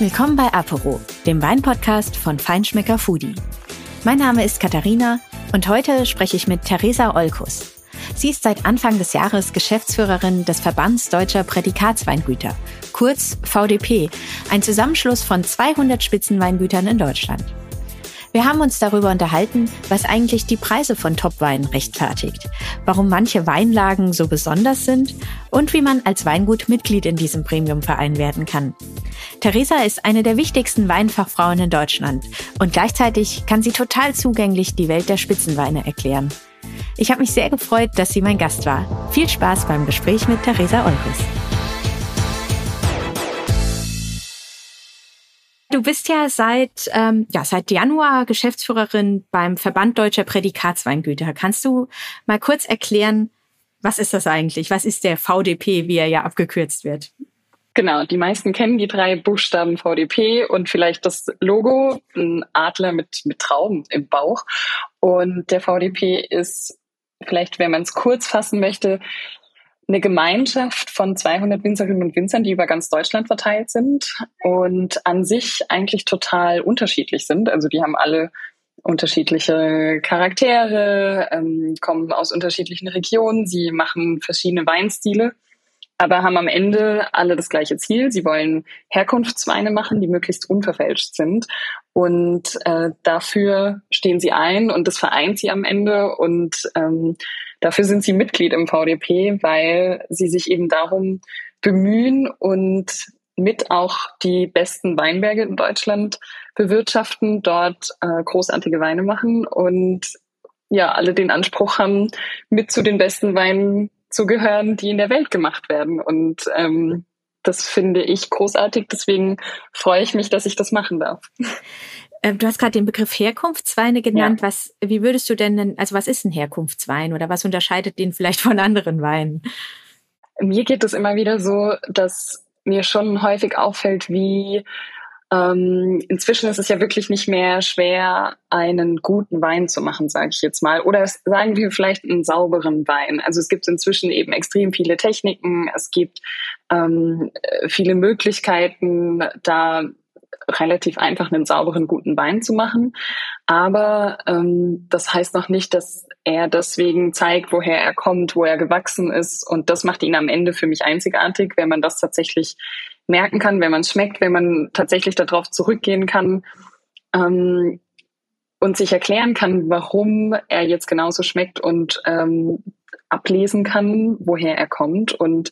Willkommen bei Apero, dem Weinpodcast von Feinschmecker Foodie. Mein Name ist Katharina und heute spreche ich mit Theresa Olkus. Sie ist seit Anfang des Jahres Geschäftsführerin des Verbands Deutscher Prädikatsweingüter, kurz VDP, ein Zusammenschluss von 200 Spitzenweingütern in Deutschland. Wir haben uns darüber unterhalten, was eigentlich die Preise von Topwein rechtfertigt, warum manche Weinlagen so besonders sind und wie man als Weingut Mitglied in diesem Premiumverein werden kann. Theresa ist eine der wichtigsten Weinfachfrauen in Deutschland und gleichzeitig kann sie total zugänglich die Welt der Spitzenweine erklären. Ich habe mich sehr gefreut, dass sie mein Gast war. Viel Spaß beim Gespräch mit Theresa Olkus. Du bist ja seit, ähm, ja, seit Januar Geschäftsführerin beim Verband Deutscher Prädikatsweingüter. Kannst du mal kurz erklären, was ist das eigentlich? Was ist der VDP, wie er ja abgekürzt wird? Genau, die meisten kennen die drei Buchstaben VDP und vielleicht das Logo, ein Adler mit, mit Trauben im Bauch. Und der VDP ist vielleicht, wenn man es kurz fassen möchte, eine Gemeinschaft von 200 Winzerinnen und Winzern, die über ganz Deutschland verteilt sind und an sich eigentlich total unterschiedlich sind. Also die haben alle unterschiedliche Charaktere, ähm, kommen aus unterschiedlichen Regionen, sie machen verschiedene Weinstile, aber haben am Ende alle das gleiche Ziel. Sie wollen Herkunftsweine machen, die möglichst unverfälscht sind. Und äh, dafür stehen sie ein und das vereint sie am Ende. Und ähm, Dafür sind sie Mitglied im VDP, weil sie sich eben darum bemühen und mit auch die besten Weinberge in Deutschland bewirtschaften, dort äh, großartige Weine machen und ja, alle den Anspruch haben, mit zu den besten Weinen zu gehören, die in der Welt gemacht werden. Und ähm, das finde ich großartig. Deswegen freue ich mich, dass ich das machen darf. Ähm, du hast gerade den Begriff Herkunftsweine genannt. Ja. Was, wie würdest du denn, also was ist ein Herkunftswein oder was unterscheidet den vielleicht von anderen Weinen? Mir geht es immer wieder so, dass mir schon häufig auffällt, wie ähm, inzwischen ist es ja wirklich nicht mehr schwer, einen guten Wein zu machen, sage ich jetzt mal. Oder sagen wir vielleicht einen sauberen Wein. Also es gibt inzwischen eben extrem viele Techniken, es gibt ähm, viele Möglichkeiten, da relativ einfach einen sauberen, guten Wein zu machen. Aber ähm, das heißt noch nicht, dass er deswegen zeigt, woher er kommt, wo er gewachsen ist. Und das macht ihn am Ende für mich einzigartig, wenn man das tatsächlich merken kann, wenn man es schmeckt, wenn man tatsächlich darauf zurückgehen kann. Ähm, und sich erklären kann, warum er jetzt genauso schmeckt und ähm, ablesen kann, woher er kommt. Und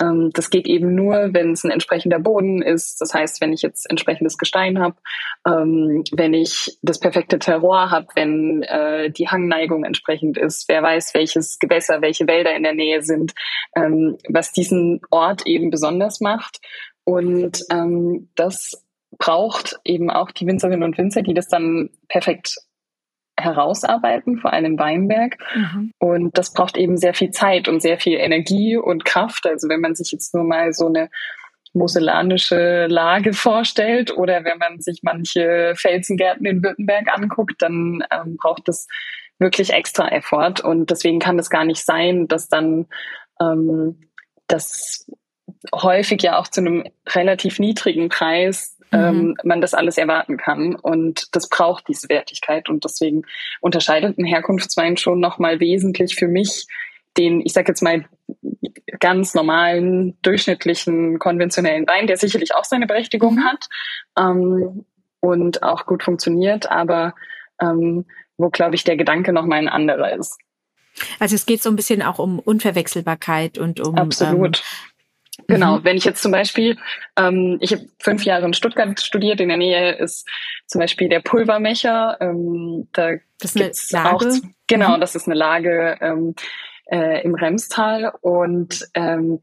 ähm, das geht eben nur, wenn es ein entsprechender Boden ist. Das heißt, wenn ich jetzt entsprechendes Gestein habe, ähm, wenn ich das perfekte Terroir habe, wenn äh, die Hangneigung entsprechend ist, wer weiß, welches Gewässer, welche Wälder in der Nähe sind, ähm, was diesen Ort eben besonders macht. Und ähm, das braucht eben auch die Winzerinnen und Winzer, die das dann perfekt herausarbeiten, vor allem Weinberg. Mhm. Und das braucht eben sehr viel Zeit und sehr viel Energie und Kraft. Also wenn man sich jetzt nur mal so eine mosellanische Lage vorstellt oder wenn man sich manche Felsengärten in Württemberg anguckt, dann ähm, braucht es wirklich extra Effort. Und deswegen kann es gar nicht sein, dass dann ähm, das häufig ja auch zu einem relativ niedrigen Preis mhm. man das alles erwarten kann. Und das braucht diese Wertigkeit. Und deswegen unterscheidet ein Herkunftswein schon nochmal wesentlich für mich den, ich sag jetzt mal, ganz normalen, durchschnittlichen, konventionellen Wein, der sicherlich auch seine Berechtigung hat ähm, und auch gut funktioniert, aber ähm, wo, glaube ich, der Gedanke nochmal ein anderer ist. Also es geht so ein bisschen auch um Unverwechselbarkeit und um Absolut. Genau, mhm. wenn ich jetzt zum Beispiel, ähm, ich habe fünf Jahre in Stuttgart studiert, in der Nähe ist zum Beispiel der Pulvermecher. Ähm, da das ist eine Lage. Auch, genau, mhm. das ist eine Lage ähm, äh, im Remstal und ähm,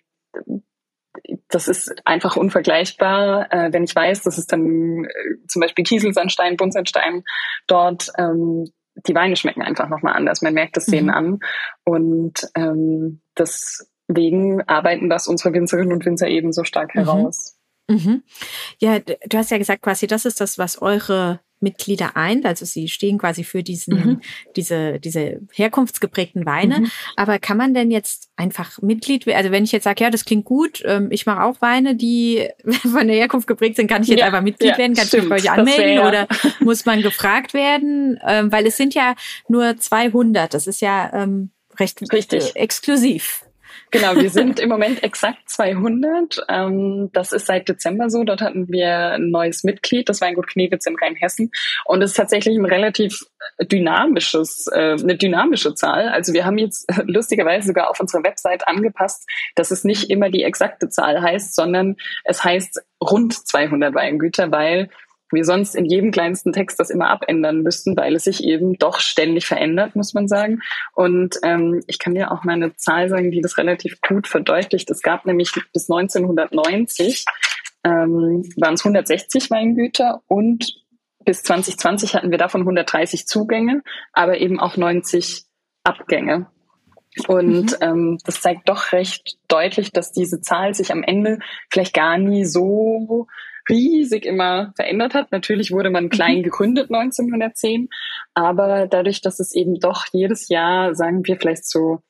das ist einfach unvergleichbar, äh, wenn ich weiß, dass es dann äh, zum Beispiel Kieselsandstein, Buntsandstein dort ähm, die Weine schmecken einfach nochmal anders. Man merkt das denen mhm. an. Und ähm, das Wegen arbeiten das unsere Winzerinnen und Winzer eben so stark mhm. heraus. Mhm. Ja, du hast ja gesagt, quasi, das ist das, was eure Mitglieder ein, also sie stehen quasi für diesen, mhm. diese, diese herkunftsgeprägten Weine. Mhm. Aber kann man denn jetzt einfach Mitglied werden? Also wenn ich jetzt sage, ja, das klingt gut, ähm, ich mache auch Weine, die von der Herkunft geprägt sind, kann ich jetzt ja, einfach Mitglied ja, werden? Kann stimmt, ich mich bei euch anmelden? Wär, Oder muss man gefragt werden? Ähm, weil es sind ja nur 200. Das ist ja ähm, recht Richtig. Äh, exklusiv. Genau, wir sind im Moment exakt 200. Ähm, das ist seit Dezember so. Dort hatten wir ein neues Mitglied, das Weingut Knewitz in Rheinhessen. Und es ist tatsächlich ein relativ dynamisches, äh, eine dynamische Zahl. Also wir haben jetzt lustigerweise sogar auf unserer Website angepasst, dass es nicht immer die exakte Zahl heißt, sondern es heißt rund 200 Weingüter, weil wir sonst in jedem kleinsten Text das immer abändern müssten, weil es sich eben doch ständig verändert, muss man sagen. Und ähm, ich kann dir auch mal eine Zahl sagen, die das relativ gut verdeutlicht. Es gab nämlich bis 1990 ähm, waren es 160 Weingüter und bis 2020 hatten wir davon 130 Zugänge, aber eben auch 90 Abgänge. Und mhm. ähm, das zeigt doch recht deutlich, dass diese Zahl sich am Ende vielleicht gar nie so riesig immer verändert hat. Natürlich wurde man klein mhm. gegründet 1910, aber dadurch, dass es eben doch jedes Jahr, sagen wir vielleicht so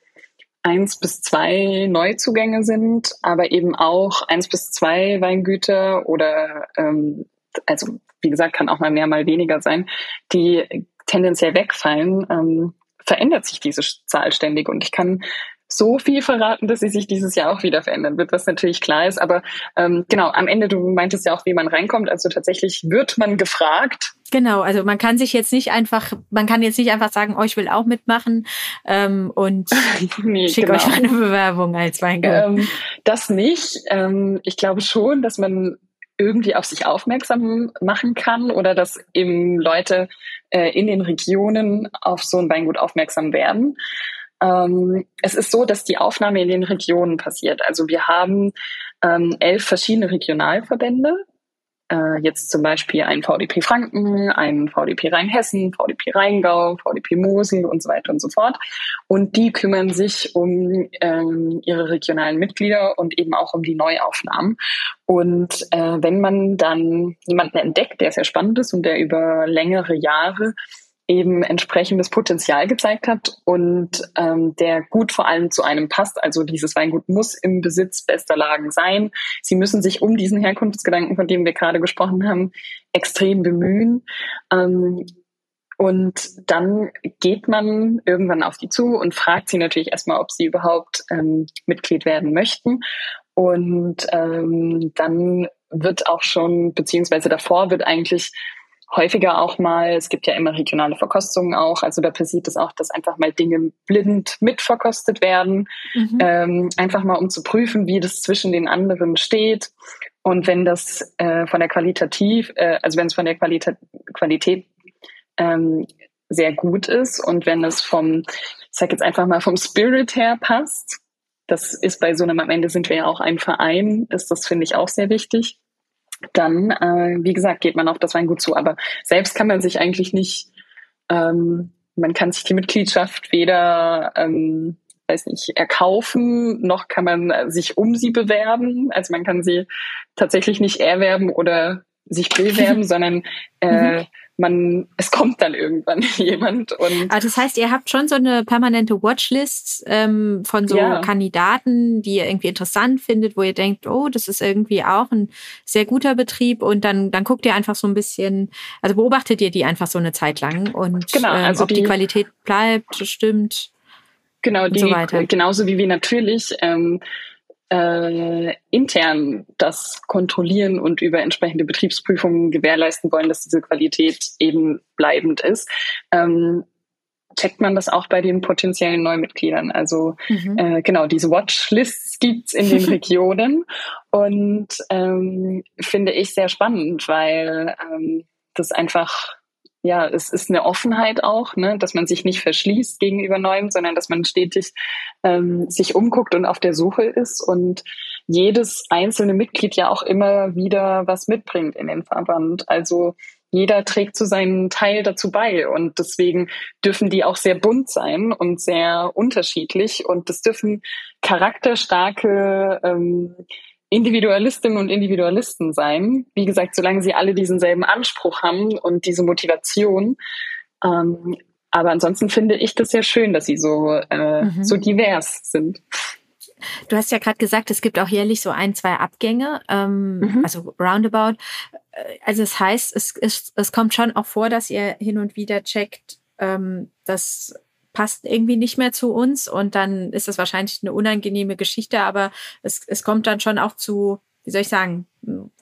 eins bis zwei Neuzugänge sind, aber eben auch eins bis zwei Weingüter oder ähm, also wie gesagt, kann auch mal mehr, mal weniger sein, die tendenziell wegfallen, ähm, verändert sich diese Zahl ständig. Und ich kann so viel verraten, dass sie sich dieses Jahr auch wieder verändern wird, was natürlich klar ist. Aber ähm, genau, am Ende, du meintest ja auch, wie man reinkommt. Also tatsächlich wird man gefragt. Genau, also man kann sich jetzt nicht einfach, man kann jetzt nicht einfach sagen, oh, ich will auch mitmachen ähm, und nee, schicke genau. euch eine Bewerbung als Weingut. Ähm, das nicht. Ähm, ich glaube schon, dass man irgendwie auf sich aufmerksam machen kann oder dass eben Leute äh, in den Regionen auf so ein Weingut aufmerksam werden. Ähm, es ist so, dass die Aufnahme in den Regionen passiert. Also wir haben ähm, elf verschiedene Regionalverbände. Äh, jetzt zum Beispiel ein VDP Franken, ein VDP Rheinhessen, VDP Rheingau, VDP Mosel und so weiter und so fort. Und die kümmern sich um ähm, ihre regionalen Mitglieder und eben auch um die Neuaufnahmen. Und äh, wenn man dann jemanden entdeckt, der sehr spannend ist und der über längere Jahre eben entsprechendes Potenzial gezeigt hat und ähm, der gut vor allem zu einem passt. Also dieses Weingut muss im Besitz bester Lagen sein. Sie müssen sich um diesen Herkunftsgedanken, von dem wir gerade gesprochen haben, extrem bemühen. Ähm, und dann geht man irgendwann auf die zu und fragt sie natürlich erstmal, ob sie überhaupt ähm, Mitglied werden möchten. Und ähm, dann wird auch schon, beziehungsweise davor wird eigentlich häufiger auch mal, es gibt ja immer regionale Verkostungen auch, also da passiert es auch, dass einfach mal Dinge blind mitverkostet werden, mhm. ähm, einfach mal um zu prüfen, wie das zwischen den anderen steht. Und wenn das äh, von der Qualitativ, äh, also wenn es von der Qualita Qualität ähm, sehr gut ist und wenn es vom, ich sag jetzt einfach mal vom Spirit her passt, das ist bei so einem, am Ende sind wir ja auch ein Verein, ist das, finde ich, auch sehr wichtig dann, äh, wie gesagt, geht man auf das Weingut zu. Aber selbst kann man sich eigentlich nicht, ähm, man kann sich die Mitgliedschaft weder, ähm, weiß nicht, erkaufen, noch kann man sich um sie bewerben. Also man kann sie tatsächlich nicht erwerben oder sich bewerben, sondern äh, mhm man, es kommt dann irgendwann jemand und. Ah, das heißt, ihr habt schon so eine permanente Watchlist ähm, von so ja. Kandidaten, die ihr irgendwie interessant findet, wo ihr denkt, oh, das ist irgendwie auch ein sehr guter Betrieb und dann, dann guckt ihr einfach so ein bisschen, also beobachtet ihr die einfach so eine Zeit lang und genau, ähm, also ob die, die Qualität bleibt, stimmt. Genau, die, so genauso wie wir natürlich ähm, äh, intern das kontrollieren und über entsprechende Betriebsprüfungen gewährleisten wollen, dass diese Qualität eben bleibend ist. Ähm, checkt man das auch bei den potenziellen Neumitgliedern. Also mhm. äh, genau, diese Watchlists gibt's in den Regionen und ähm, finde ich sehr spannend, weil ähm, das einfach ja, es ist eine Offenheit auch, ne, dass man sich nicht verschließt gegenüber Neuem, sondern dass man stetig ähm, sich umguckt und auf der Suche ist und jedes einzelne Mitglied ja auch immer wieder was mitbringt in den Verband. Also jeder trägt zu so seinen Teil dazu bei und deswegen dürfen die auch sehr bunt sein und sehr unterschiedlich und das dürfen charakterstarke ähm, Individualistinnen und Individualisten sein. Wie gesagt, solange sie alle diesen selben Anspruch haben und diese Motivation. Ähm, aber ansonsten finde ich das sehr schön, dass sie so, äh, mhm. so divers sind. Du hast ja gerade gesagt, es gibt auch jährlich so ein, zwei Abgänge, ähm, mhm. also roundabout. Also das heißt, es, es, es kommt schon auch vor, dass ihr hin und wieder checkt, ähm, das passt irgendwie nicht mehr zu uns und dann ist das wahrscheinlich eine unangenehme Geschichte, aber es, es kommt dann schon auch zu, wie soll ich sagen,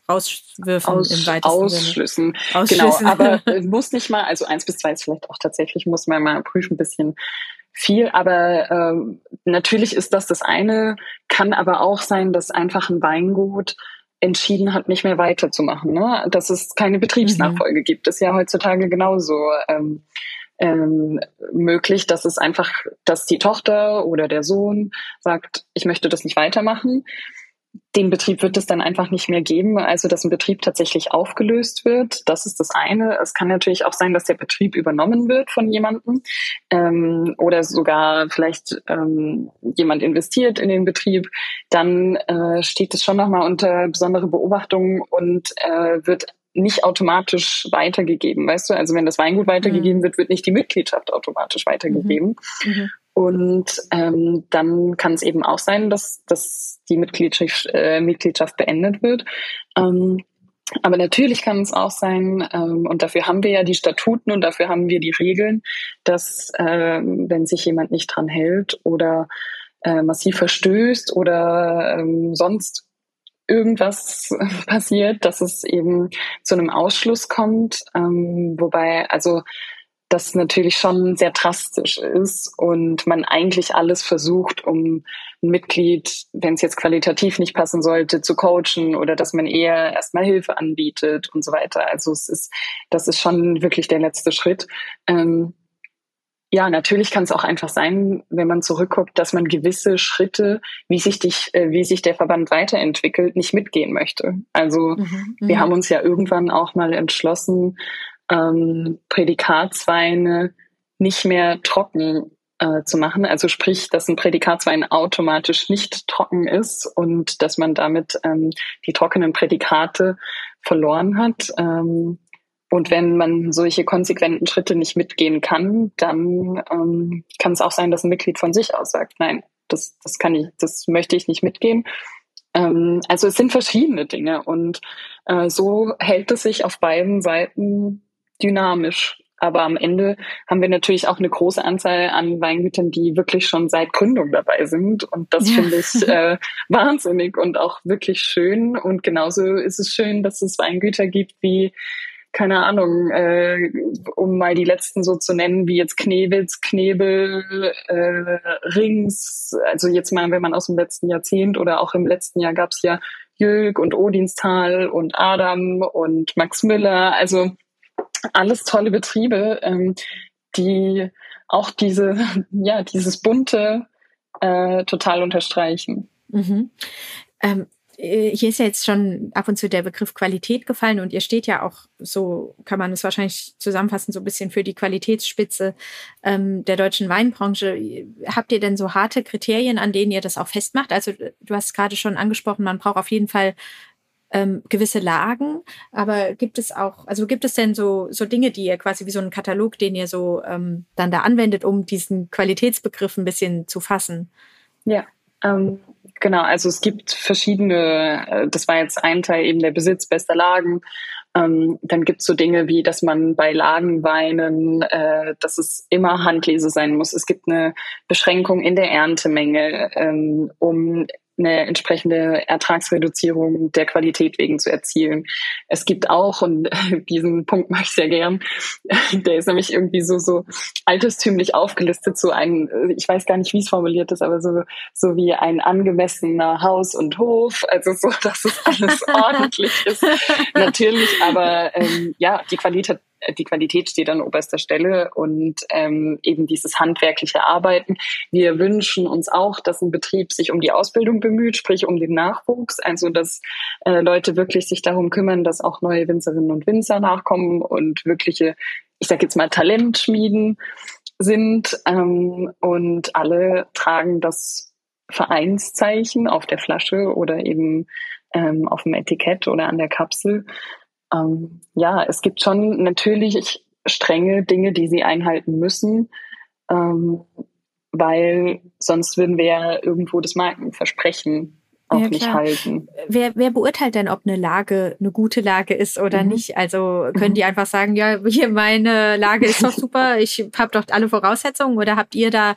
Rauswürfen Aus, im weitesten Ausschlüssen. Sinne. Ausschlüssen. Genau, aber muss nicht mal, also eins bis zwei ist vielleicht auch tatsächlich, muss man mal prüfen, ein bisschen viel, aber ähm, natürlich ist das das eine, kann aber auch sein, dass einfach ein Weingut entschieden hat, nicht mehr weiterzumachen, ne? dass es keine Betriebsnachfolge mhm. gibt. Das ist ja heutzutage genauso. Ähm, ähm, möglich, dass es einfach, dass die Tochter oder der Sohn sagt, ich möchte das nicht weitermachen. Den Betrieb wird es dann einfach nicht mehr geben, also dass ein Betrieb tatsächlich aufgelöst wird. Das ist das eine. Es kann natürlich auch sein, dass der Betrieb übernommen wird von jemandem ähm, oder sogar vielleicht ähm, jemand investiert in den Betrieb. Dann äh, steht es schon nochmal unter besondere Beobachtung und äh, wird nicht automatisch weitergegeben, weißt du? Also wenn das Weingut weitergegeben mhm. wird, wird nicht die Mitgliedschaft automatisch weitergegeben. Mhm. mhm. Und ähm, dann kann es eben auch sein, dass, dass die Mitgliedschaft, äh, Mitgliedschaft beendet wird. Ähm, aber natürlich kann es auch sein, ähm, und dafür haben wir ja die Statuten und dafür haben wir die Regeln, dass äh, wenn sich jemand nicht dran hält oder äh, massiv verstößt oder ähm, sonst irgendwas passiert, dass es eben zu einem Ausschluss kommt. Ähm, wobei, also das natürlich schon sehr drastisch ist und man eigentlich alles versucht, um ein Mitglied, wenn es jetzt qualitativ nicht passen sollte, zu coachen oder dass man eher erstmal Hilfe anbietet und so weiter. Also es ist, das ist schon wirklich der letzte Schritt. Ähm, ja, natürlich kann es auch einfach sein, wenn man zurückguckt, dass man gewisse Schritte, wie sich, dich, äh, wie sich der Verband weiterentwickelt, nicht mitgehen möchte. Also mhm, wir mhm. haben uns ja irgendwann auch mal entschlossen, ähm, Prädikatsweine nicht mehr trocken äh, zu machen. Also sprich, dass ein Prädikatswein automatisch nicht trocken ist und dass man damit ähm, die trockenen Prädikate verloren hat. Ähm, und wenn man solche konsequenten Schritte nicht mitgehen kann, dann ähm, kann es auch sein, dass ein Mitglied von sich aus sagt, nein, das, das kann ich, das möchte ich nicht mitgehen. Ähm, also es sind verschiedene Dinge und äh, so hält es sich auf beiden Seiten dynamisch. Aber am Ende haben wir natürlich auch eine große Anzahl an Weingütern, die wirklich schon seit Gründung dabei sind. Und das ja. finde ich äh, wahnsinnig und auch wirklich schön. Und genauso ist es schön, dass es Weingüter gibt wie keine Ahnung, äh, um mal die letzten so zu nennen, wie jetzt Knewitz, Knebel, äh, Rings, also jetzt mal, wenn man aus dem letzten Jahrzehnt oder auch im letzten Jahr gab es ja Jülk und Odinstal und Adam und Max Müller, also alles tolle Betriebe, ähm, die auch diese, ja, dieses bunte äh, total unterstreichen. Mhm. Ähm, äh, hier ist ja jetzt schon ab und zu der Begriff Qualität gefallen und ihr steht ja auch, so kann man es wahrscheinlich zusammenfassen, so ein bisschen für die Qualitätsspitze ähm, der deutschen Weinbranche. Habt ihr denn so harte Kriterien, an denen ihr das auch festmacht? Also du hast gerade schon angesprochen, man braucht auf jeden Fall ähm, gewisse Lagen, aber gibt es auch, also gibt es denn so, so Dinge, die ihr quasi wie so einen Katalog, den ihr so ähm, dann da anwendet, um diesen Qualitätsbegriff ein bisschen zu fassen? Ja, ähm, Genau, also es gibt verschiedene, äh, das war jetzt ein Teil eben der Besitz bester Lagen. Ähm, dann gibt es so Dinge wie, dass man bei Lagenweinen, äh, dass es immer Handlese sein muss. Es gibt eine Beschränkung in der Erntemenge, ähm, um eine entsprechende Ertragsreduzierung der Qualität wegen zu erzielen. Es gibt auch, und diesen Punkt mache ich sehr gern, der ist nämlich irgendwie so, so altestümlich aufgelistet, so ein, ich weiß gar nicht, wie es formuliert ist, aber so, so wie ein angemessener Haus und Hof, also so, dass es alles ordentlich ist. Natürlich, aber ähm, ja, die Qualität die Qualität steht an oberster Stelle und ähm, eben dieses handwerkliche Arbeiten. Wir wünschen uns auch, dass ein Betrieb sich um die Ausbildung bemüht, sprich um den Nachwuchs, also dass äh, Leute wirklich sich darum kümmern, dass auch neue Winzerinnen und Winzer nachkommen und wirkliche, ich sage jetzt mal, Talentschmieden sind ähm, und alle tragen das Vereinszeichen auf der Flasche oder eben ähm, auf dem Etikett oder an der Kapsel. Ähm, ja, es gibt schon natürlich strenge Dinge, die sie einhalten müssen, ähm, weil sonst würden wir ja irgendwo das Markenversprechen auch ja, nicht halten. Wer, wer beurteilt denn, ob eine Lage eine gute Lage ist oder mhm. nicht? Also können mhm. die einfach sagen, ja, hier meine Lage ist doch super, ich habe doch alle Voraussetzungen oder habt ihr da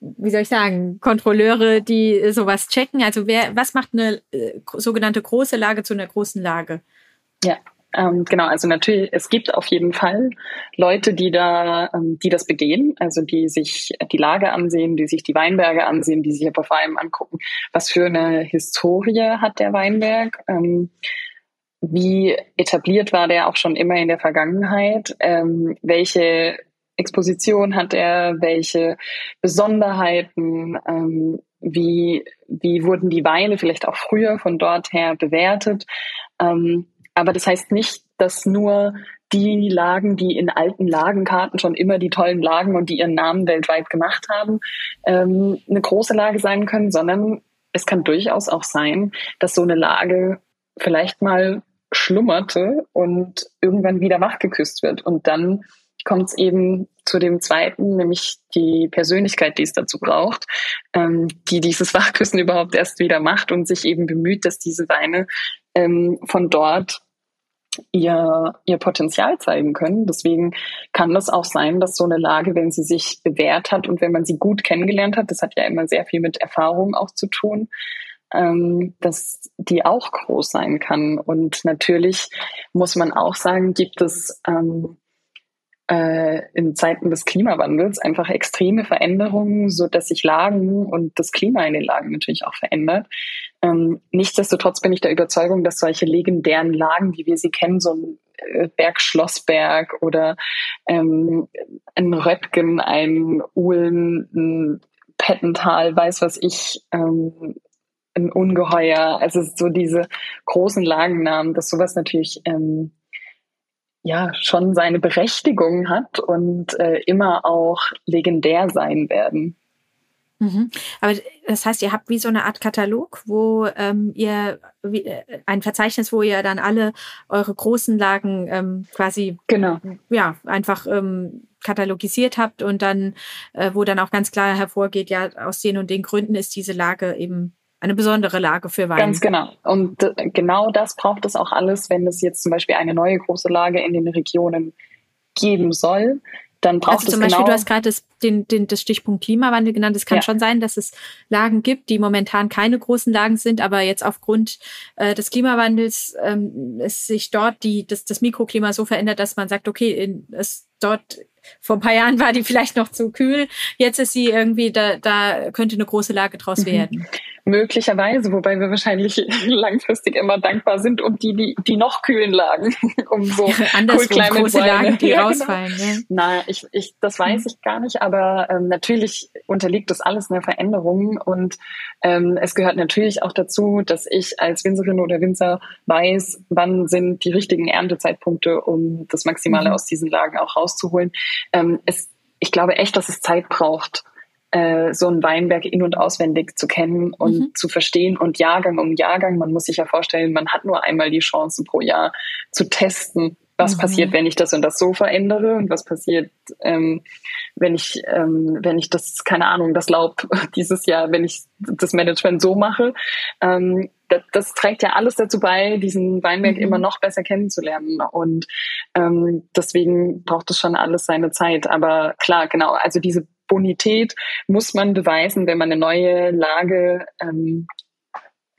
wie soll ich sagen, Kontrolleure, die sowas checken? Also wer, was macht eine äh, sogenannte große Lage zu einer großen Lage? Ja, ähm, genau, also natürlich, es gibt auf jeden Fall Leute, die da, ähm, die das begehen, also die sich die Lage ansehen, die sich die Weinberge ansehen, die sich aber vor allem angucken, was für eine Historie hat der Weinberg, ähm, wie etabliert war der auch schon immer in der Vergangenheit, ähm, welche Exposition hat er, welche Besonderheiten, ähm, wie, wie wurden die Weine vielleicht auch früher von dort her bewertet. Ähm, aber das heißt nicht, dass nur die Lagen, die in alten Lagenkarten schon immer die tollen Lagen und die ihren Namen weltweit gemacht haben, ähm, eine große Lage sein können, sondern es kann durchaus auch sein, dass so eine Lage vielleicht mal schlummerte und irgendwann wieder wachgeküsst wird. Und dann kommt es eben zu dem zweiten, nämlich die Persönlichkeit, die es dazu braucht, ähm, die dieses Wachküssen überhaupt erst wieder macht und sich eben bemüht, dass diese Weine ähm, von dort ihr, ihr Potenzial zeigen können. Deswegen kann das auch sein, dass so eine Lage, wenn sie sich bewährt hat und wenn man sie gut kennengelernt hat, das hat ja immer sehr viel mit Erfahrung auch zu tun, ähm, dass die auch groß sein kann. Und natürlich muss man auch sagen, gibt es ähm, äh, in Zeiten des Klimawandels einfach extreme Veränderungen, so dass sich Lagen und das Klima in den Lagen natürlich auch verändert. Ähm, nichtsdestotrotz bin ich der Überzeugung, dass solche legendären Lagen, wie wir sie kennen, so ein äh, Berg Schlossberg oder ähm, ein Röttgen, ein Uhlen, ein Pettental, weiß was ich, ähm, ein Ungeheuer, also so diese großen Lagennamen, dass sowas natürlich ähm, ja schon seine Berechtigung hat und äh, immer auch legendär sein werden. Mhm. Aber das heißt, ihr habt wie so eine Art Katalog, wo ähm, ihr wie, äh, ein Verzeichnis, wo ihr dann alle eure großen Lagen ähm, quasi genau. ja einfach ähm, katalogisiert habt und dann, äh, wo dann auch ganz klar hervorgeht, ja, aus den und den Gründen ist diese Lage eben eine besondere Lage für Wein. Ganz genau. Und äh, genau das braucht es auch alles, wenn es jetzt zum Beispiel eine neue große Lage in den Regionen geben soll. Dann braucht also zum es Beispiel, genau du hast gerade das, den, den, das Stichpunkt Klimawandel genannt. Es kann ja. schon sein, dass es Lagen gibt, die momentan keine großen Lagen sind, aber jetzt aufgrund äh, des Klimawandels ähm, es sich dort die, das, das Mikroklima so verändert, dass man sagt, okay, in, es dort vor ein paar Jahren war die vielleicht noch zu kühl. Jetzt ist sie irgendwie, da, da könnte eine große Lage draus mhm. werden. Möglicherweise, wobei wir wahrscheinlich langfristig immer dankbar sind um die, die, die noch kühlen Lagen, um so Anderswo cool Climate große Lagen, die ja, genau. rausfallen. Ja. Nein, ich, ich, das weiß ich gar nicht, aber ähm, natürlich unterliegt das alles einer Veränderung und ähm, es gehört natürlich auch dazu, dass ich als Winzerin oder Winzer weiß, wann sind die richtigen Erntezeitpunkte, um das Maximale mhm. aus diesen Lagen auch rauszuholen. Ähm, es, ich glaube echt, dass es Zeit braucht, äh, so ein Weinberg in- und auswendig zu kennen und mhm. zu verstehen und Jahrgang um Jahrgang. Man muss sich ja vorstellen, man hat nur einmal die Chance pro Jahr zu testen, was mhm. passiert, wenn ich das und das so verändere und was passiert, ähm, wenn ich, ähm, wenn ich das, keine Ahnung, das Laub dieses Jahr, wenn ich das Management so mache. Ähm, das, das trägt ja alles dazu bei, diesen Weinberg mhm. immer noch besser kennenzulernen. Und ähm, deswegen braucht es schon alles seine Zeit. Aber klar, genau, also diese Bonität muss man beweisen, wenn man eine neue Lage ähm,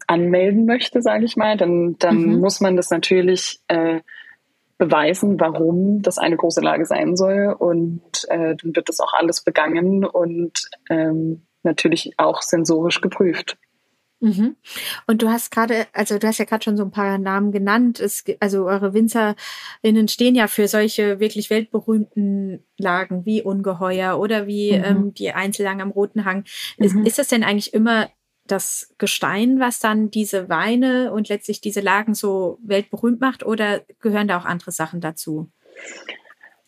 anmelden möchte, sage ich mal, dann, dann mhm. muss man das natürlich äh, beweisen, warum das eine große Lage sein soll. Und äh, dann wird das auch alles begangen und ähm, natürlich auch sensorisch geprüft. Mhm. Und du hast gerade, also du hast ja gerade schon so ein paar Namen genannt. Es, also eure WinzerInnen stehen ja für solche wirklich weltberühmten Lagen wie Ungeheuer oder wie mhm. ähm, die Einzellagen am Roten Hang. Mhm. Ist, ist das denn eigentlich immer das Gestein, was dann diese Weine und letztlich diese Lagen so weltberühmt macht oder gehören da auch andere Sachen dazu?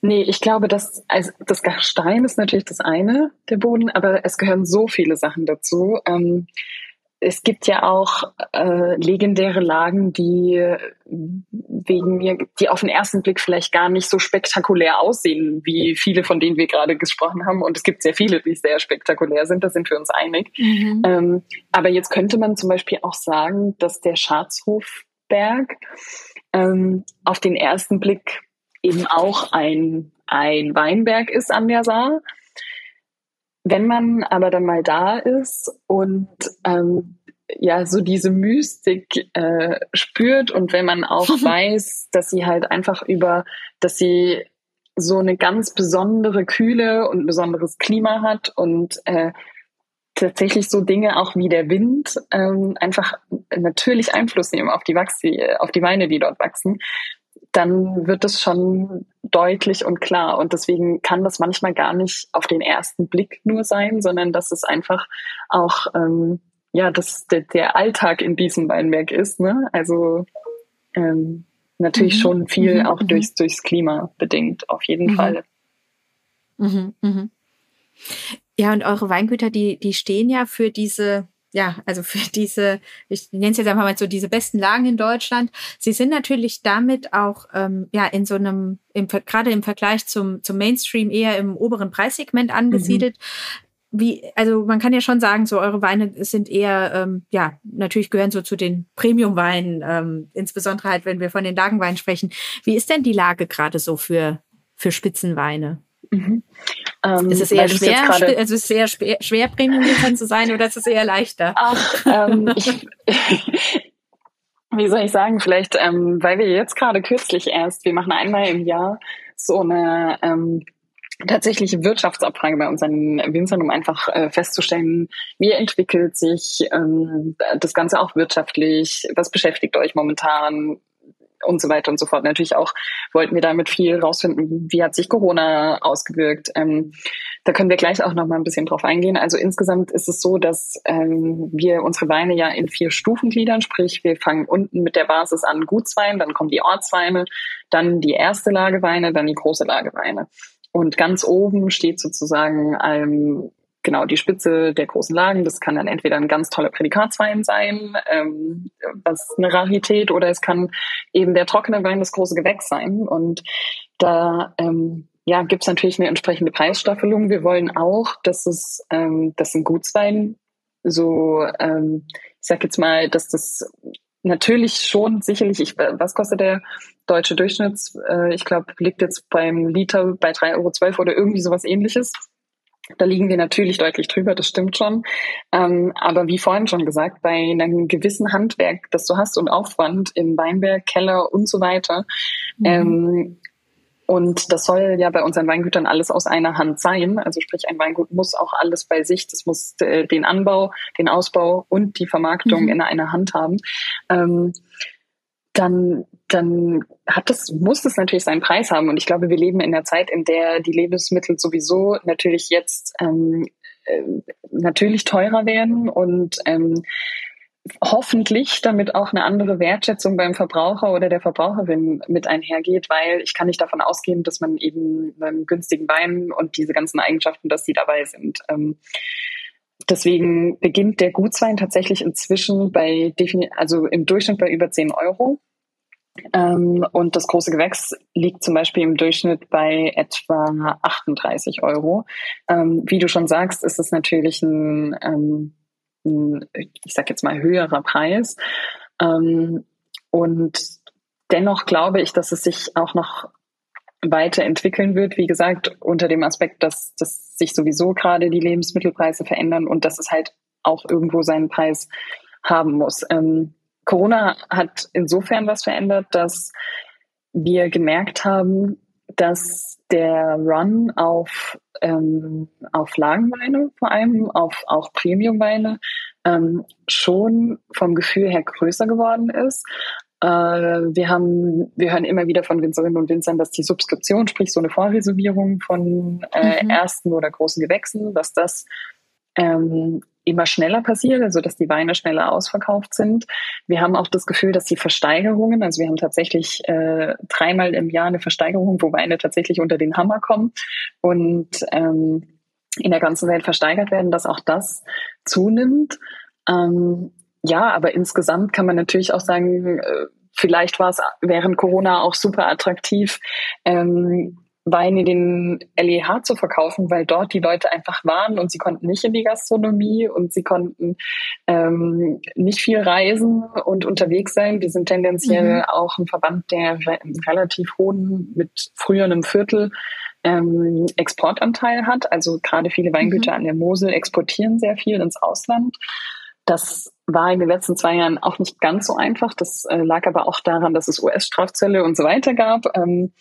Nee, ich glaube, dass also das Gestein ist natürlich das eine, der Boden, aber es gehören so viele Sachen dazu. Ähm, es gibt ja auch äh, legendäre Lagen, die wegen mir, die auf den ersten Blick vielleicht gar nicht so spektakulär aussehen, wie viele von denen wir gerade gesprochen haben. Und es gibt sehr viele, die sehr spektakulär sind, da sind wir uns einig. Mhm. Ähm, aber jetzt könnte man zum Beispiel auch sagen, dass der Schatzhofberg ähm, auf den ersten Blick eben auch ein, ein Weinberg ist an der Saar wenn man aber dann mal da ist und ähm, ja so diese Mystik äh, spürt und wenn man auch weiß, dass sie halt einfach über, dass sie so eine ganz besondere Kühle und besonderes Klima hat und äh, tatsächlich so Dinge auch wie der Wind ähm, einfach natürlich Einfluss nehmen auf die Wachs auf die Weine, die dort wachsen, dann wird es schon deutlich und klar. Und deswegen kann das manchmal gar nicht auf den ersten Blick nur sein, sondern dass es einfach auch ähm, ja, dass der, der Alltag in diesem Weinberg ist. Ne? Also ähm, natürlich mhm. schon viel mhm. auch mhm. durchs, durchs Klima bedingt, auf jeden mhm. Fall. Mhm. Mhm. Ja, und eure Weingüter, die, die stehen ja für diese ja, also für diese, ich nenne es jetzt einfach mal so diese besten Lagen in Deutschland. Sie sind natürlich damit auch ähm, ja in so einem, im, gerade im Vergleich zum, zum Mainstream eher im oberen Preissegment angesiedelt. Mhm. Wie, also man kann ja schon sagen, so eure Weine sind eher, ähm, ja, natürlich gehören so zu den Premium-Weinen, ähm, insbesondere halt, wenn wir von den Lagenweinen sprechen. Wie ist denn die Lage gerade so für, für Spitzenweine? Mhm. Ähm, ist es eher schwer, also ist es eher schwer, schwer Premium zu sein oder ist es eher leichter? Ach, ähm, ich, wie soll ich sagen, vielleicht, ähm, weil wir jetzt gerade kürzlich erst, wir machen einmal im Jahr so eine ähm, tatsächliche Wirtschaftsabfrage bei unseren Winzern, um einfach äh, festzustellen, wie entwickelt sich ähm, das Ganze auch wirtschaftlich, was beschäftigt euch momentan, und so weiter und so fort. Natürlich auch wollten wir damit viel rausfinden, wie hat sich Corona ausgewirkt. Ähm, da können wir gleich auch noch mal ein bisschen drauf eingehen. Also insgesamt ist es so, dass ähm, wir unsere Weine ja in vier Stufen gliedern, sprich wir fangen unten mit der Basis an Gutswein, dann kommen die Ortsweine, dann die erste Lage Weine, dann die große Lage Weine. Und ganz oben steht sozusagen ähm, genau die Spitze der großen Lagen. Das kann dann entweder ein ganz toller Prädikatswein sein, ähm, was eine Rarität, oder es kann eben der trockene Wein, das große Gewächs sein. Und da ähm, ja, gibt es natürlich eine entsprechende Preisstaffelung. Wir wollen auch, dass es, ähm, dass ein Gutswein so, ähm, ich sag jetzt mal, dass das natürlich schon sicherlich, ich, was kostet der deutsche Durchschnitts? Äh, ich glaube, liegt jetzt beim Liter bei 3,12 Euro oder irgendwie sowas ähnliches. Da liegen wir natürlich deutlich drüber, das stimmt schon. Ähm, aber wie vorhin schon gesagt, bei einem gewissen Handwerk, das du hast und Aufwand im Weinberg, Keller und so weiter, mhm. ähm, und das soll ja bei unseren Weingütern alles aus einer Hand sein. Also sprich, ein Weingut muss auch alles bei sich. Das muss äh, den Anbau, den Ausbau und die Vermarktung mhm. in einer Hand haben. Ähm, dann, dann hat das, muss das natürlich seinen Preis haben. Und ich glaube, wir leben in einer Zeit, in der die Lebensmittel sowieso natürlich jetzt ähm, äh, natürlich teurer werden und ähm, hoffentlich damit auch eine andere Wertschätzung beim Verbraucher oder der Verbraucherin mit einhergeht, weil ich kann nicht davon ausgehen, dass man eben beim günstigen Wein und diese ganzen Eigenschaften, dass die dabei sind. Ähm, Deswegen beginnt der Gutswein tatsächlich inzwischen bei, also im Durchschnitt bei über 10 Euro. Ähm, und das große Gewächs liegt zum Beispiel im Durchschnitt bei etwa 38 Euro. Ähm, wie du schon sagst, ist es natürlich ein, ähm, ein ich sag jetzt mal, höherer Preis. Ähm, und dennoch glaube ich, dass es sich auch noch weiterentwickeln wird. Wie gesagt, unter dem Aspekt, dass, dass sich sowieso gerade die Lebensmittelpreise verändern und dass es halt auch irgendwo seinen Preis haben muss. Ähm, Corona hat insofern was verändert, dass wir gemerkt haben, dass der Run auf, ähm, auf Lagenweine vor allem, auf auch Premiumweine, ähm, schon vom Gefühl her größer geworden ist. Äh, wir haben, wir hören immer wieder von Winzerinnen und Winzern, dass die Subskription, sprich so eine Vorreservierung von äh, mhm. ersten oder großen Gewächsen, dass das ähm, immer schneller passiert, also dass die Weine schneller ausverkauft sind. Wir haben auch das Gefühl, dass die Versteigerungen, also wir haben tatsächlich äh, dreimal im Jahr eine Versteigerung, wo Weine tatsächlich unter den Hammer kommen und ähm, in der ganzen Welt versteigert werden, dass auch das zunimmt. Ähm, ja, aber insgesamt kann man natürlich auch sagen, äh, vielleicht war es während Corona auch super attraktiv, ähm, Wein in den LEH zu verkaufen, weil dort die Leute einfach waren und sie konnten nicht in die Gastronomie und sie konnten ähm, nicht viel reisen und unterwegs sein. Wir sind tendenziell mhm. auch ein Verband, der re relativ hohen, mit früher einem Viertel ähm, Exportanteil hat. Also gerade viele Weingüter mhm. an der Mosel exportieren sehr viel ins Ausland. Das war in den letzten zwei Jahren auch nicht ganz so einfach. Das äh, lag aber auch daran, dass es US-Strafzölle und so weiter gab. Ähm,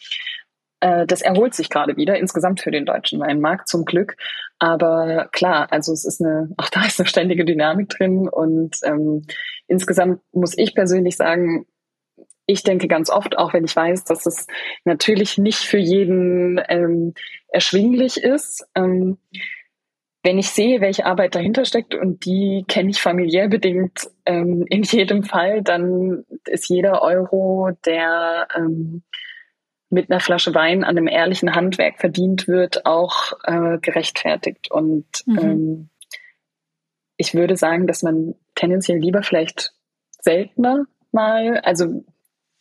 äh, das erholt sich gerade wieder, insgesamt für den deutschen Weinmarkt zum Glück. Aber klar, also es ist eine, auch da ist eine ständige Dynamik drin. Und ähm, insgesamt muss ich persönlich sagen, ich denke ganz oft, auch wenn ich weiß, dass es natürlich nicht für jeden ähm, erschwinglich ist. Ähm, wenn ich sehe, welche Arbeit dahinter steckt und die kenne ich familiär bedingt ähm, in jedem Fall, dann ist jeder Euro, der ähm, mit einer Flasche Wein an einem ehrlichen Handwerk verdient wird, auch äh, gerechtfertigt. Und mhm. ähm, ich würde sagen, dass man tendenziell lieber vielleicht seltener mal, also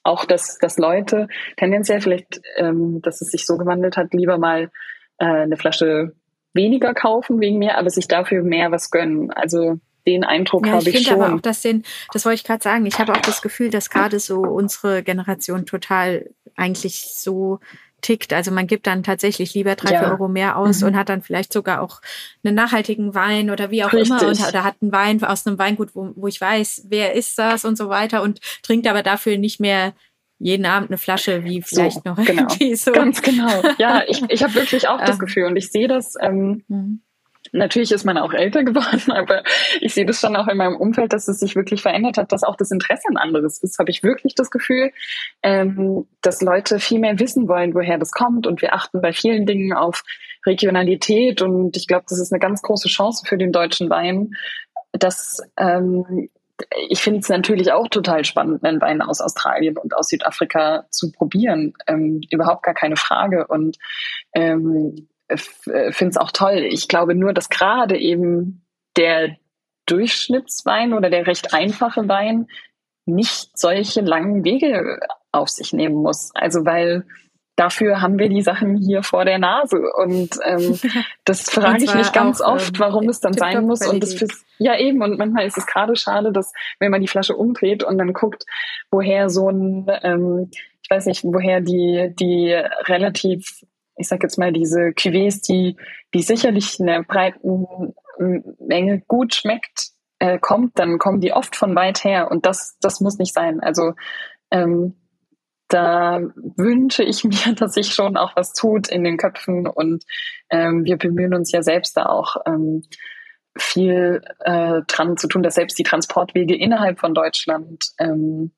auch, dass, dass Leute tendenziell vielleicht, ähm, dass es sich so gewandelt hat, lieber mal äh, eine Flasche weniger kaufen wegen mir, aber sich dafür mehr was gönnen. Also den Eindruck ja, habe ich, ich schon. aber auch, dass den, das wollte ich gerade sagen, ich habe auch das Gefühl, dass gerade so unsere Generation total eigentlich so tickt. Also man gibt dann tatsächlich lieber drei, ja. vier Euro mehr aus mhm. und hat dann vielleicht sogar auch einen nachhaltigen Wein oder wie auch Richtig. immer und, oder hat einen Wein aus einem Weingut, wo, wo ich weiß, wer ist das und so weiter und trinkt aber dafür nicht mehr jeden Abend eine Flasche, wie vielleicht so, noch genau. so. Ganz genau. Ja, ich, ich habe wirklich auch das Gefühl und ich sehe das. Ähm, mhm. Natürlich ist man auch älter geworden, aber ich sehe das schon auch in meinem Umfeld, dass es sich wirklich verändert hat, dass auch das Interesse ein anderes ist. Habe ich wirklich das Gefühl, ähm, dass Leute viel mehr wissen wollen, woher das kommt und wir achten bei vielen Dingen auf Regionalität und ich glaube, das ist eine ganz große Chance für den deutschen Wein, dass ähm, ich finde es natürlich auch total spannend, einen Wein aus Australien und aus Südafrika zu probieren. Ähm, überhaupt gar keine Frage. Und ähm, finde es auch toll. Ich glaube nur, dass gerade eben der Durchschnittswein oder der recht einfache Wein nicht solche langen Wege auf sich nehmen muss. Also weil dafür haben wir die Sachen hier vor der Nase. Und ähm, das frage ich mich ganz auch, oft, ähm, warum es dann sein muss. Und das fürs, ja eben, und manchmal ist es gerade schade, dass wenn man die Flasche umdreht und dann guckt, woher so ein, ähm, ich weiß nicht, woher die, die relativ, ich sag jetzt mal, diese Cuvées, die, die sicherlich in der breiten Menge gut schmeckt, äh, kommt, dann kommen die oft von weit her. Und das, das muss nicht sein. Also ähm, da wünsche ich mir, dass sich schon auch was tut in den Köpfen und ähm, wir bemühen uns ja selbst da auch ähm, viel äh, dran zu tun, dass selbst die Transportwege innerhalb von Deutschland ähm,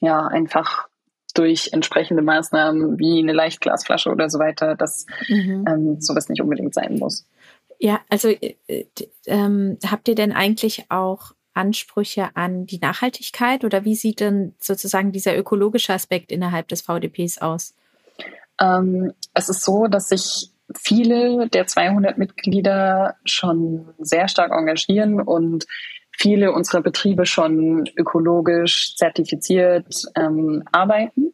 ja einfach durch entsprechende Maßnahmen wie eine Leichtglasflasche oder so weiter, dass mhm. ähm, sowas nicht unbedingt sein muss. Ja, also äh, ähm, habt ihr denn eigentlich auch Ansprüche an die Nachhaltigkeit oder wie sieht denn sozusagen dieser ökologische Aspekt innerhalb des VDPs aus? Ähm, es ist so, dass sich viele der 200 Mitglieder schon sehr stark engagieren und viele unserer Betriebe schon ökologisch zertifiziert ähm, arbeiten.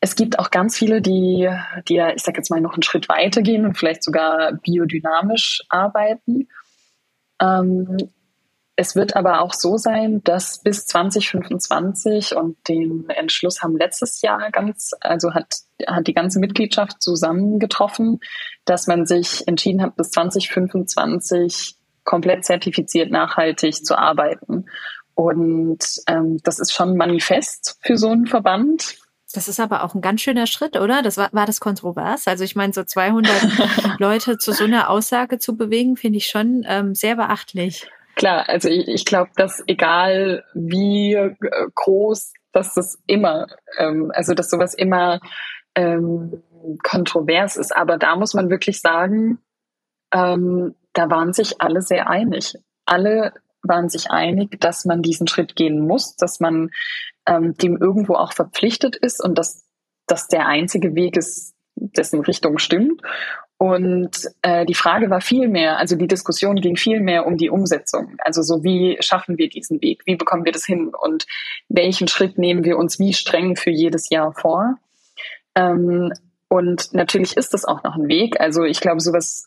Es gibt auch ganz viele, die, die ich sage jetzt mal, noch einen Schritt weiter gehen und vielleicht sogar biodynamisch arbeiten. Ähm, es wird aber auch so sein, dass bis 2025 und den Entschluss haben letztes Jahr ganz, also hat, hat die ganze Mitgliedschaft zusammengetroffen, dass man sich entschieden hat, bis 2025 komplett zertifiziert nachhaltig zu arbeiten. Und ähm, das ist schon ein Manifest für so einen Verband. Das ist aber auch ein ganz schöner Schritt, oder? Das war, war das kontrovers? Also ich meine, so 200 Leute zu so einer Aussage zu bewegen, finde ich schon ähm, sehr beachtlich. Klar, also ich, ich glaube, dass egal wie äh, groß, dass das immer, ähm, also dass sowas immer ähm, kontrovers ist. Aber da muss man wirklich sagen, ähm, da waren sich alle sehr einig. Alle waren sich einig, dass man diesen Schritt gehen muss, dass man ähm, dem irgendwo auch verpflichtet ist und dass das der einzige Weg ist, dessen Richtung stimmt. Und äh, die Frage war viel mehr, also die Diskussion ging viel mehr um die Umsetzung. Also so, wie schaffen wir diesen Weg? Wie bekommen wir das hin? Und welchen Schritt nehmen wir uns wie streng für jedes Jahr vor? Ähm, und natürlich ist das auch noch ein Weg. Also ich glaube, sowas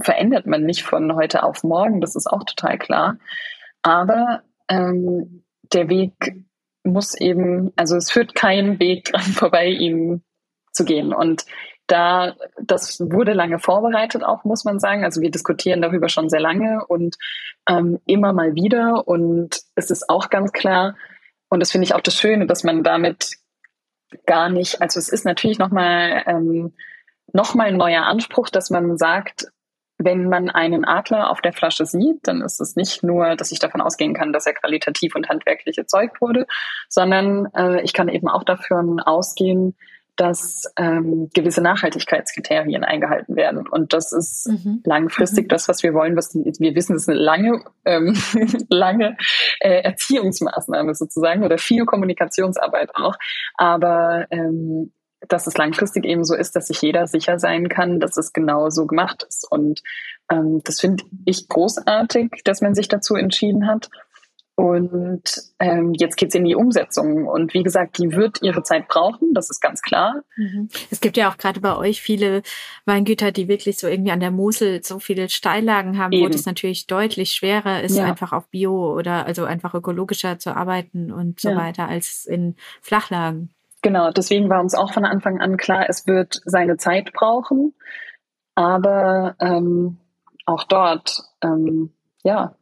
verändert man nicht von heute auf morgen, das ist auch total klar. Aber ähm, der Weg muss eben, also es führt kein Weg dran vorbei, ihn zu gehen. Und da, das wurde lange vorbereitet auch, muss man sagen. Also wir diskutieren darüber schon sehr lange und ähm, immer mal wieder. Und es ist auch ganz klar, und das finde ich auch das Schöne, dass man damit gar nicht, also es ist natürlich nochmal ähm, noch ein neuer Anspruch, dass man sagt, wenn man einen Adler auf der Flasche sieht, dann ist es nicht nur, dass ich davon ausgehen kann, dass er qualitativ und handwerklich erzeugt wurde, sondern äh, ich kann eben auch davon ausgehen, dass ähm, gewisse Nachhaltigkeitskriterien eingehalten werden. Und das ist mhm. langfristig mhm. das, was wir wollen. Was wir wissen, ist eine lange, ähm, lange äh, Erziehungsmaßnahme sozusagen oder viel Kommunikationsarbeit auch. Aber ähm, dass es langfristig eben so ist, dass sich jeder sicher sein kann, dass es genau so gemacht ist. Und ähm, das finde ich großartig, dass man sich dazu entschieden hat. Und ähm, jetzt geht's in die Umsetzung. Und wie gesagt, die wird ihre Zeit brauchen, das ist ganz klar. Mhm. Es gibt ja auch gerade bei euch viele Weingüter, die wirklich so irgendwie an der Mosel so viele Steillagen haben, Eben. wo das natürlich deutlich schwerer ist, ja. einfach auf Bio oder also einfach ökologischer zu arbeiten und so ja. weiter als in Flachlagen. Genau, deswegen war uns auch von Anfang an klar, es wird seine Zeit brauchen. Aber ähm, auch dort, ähm, ja,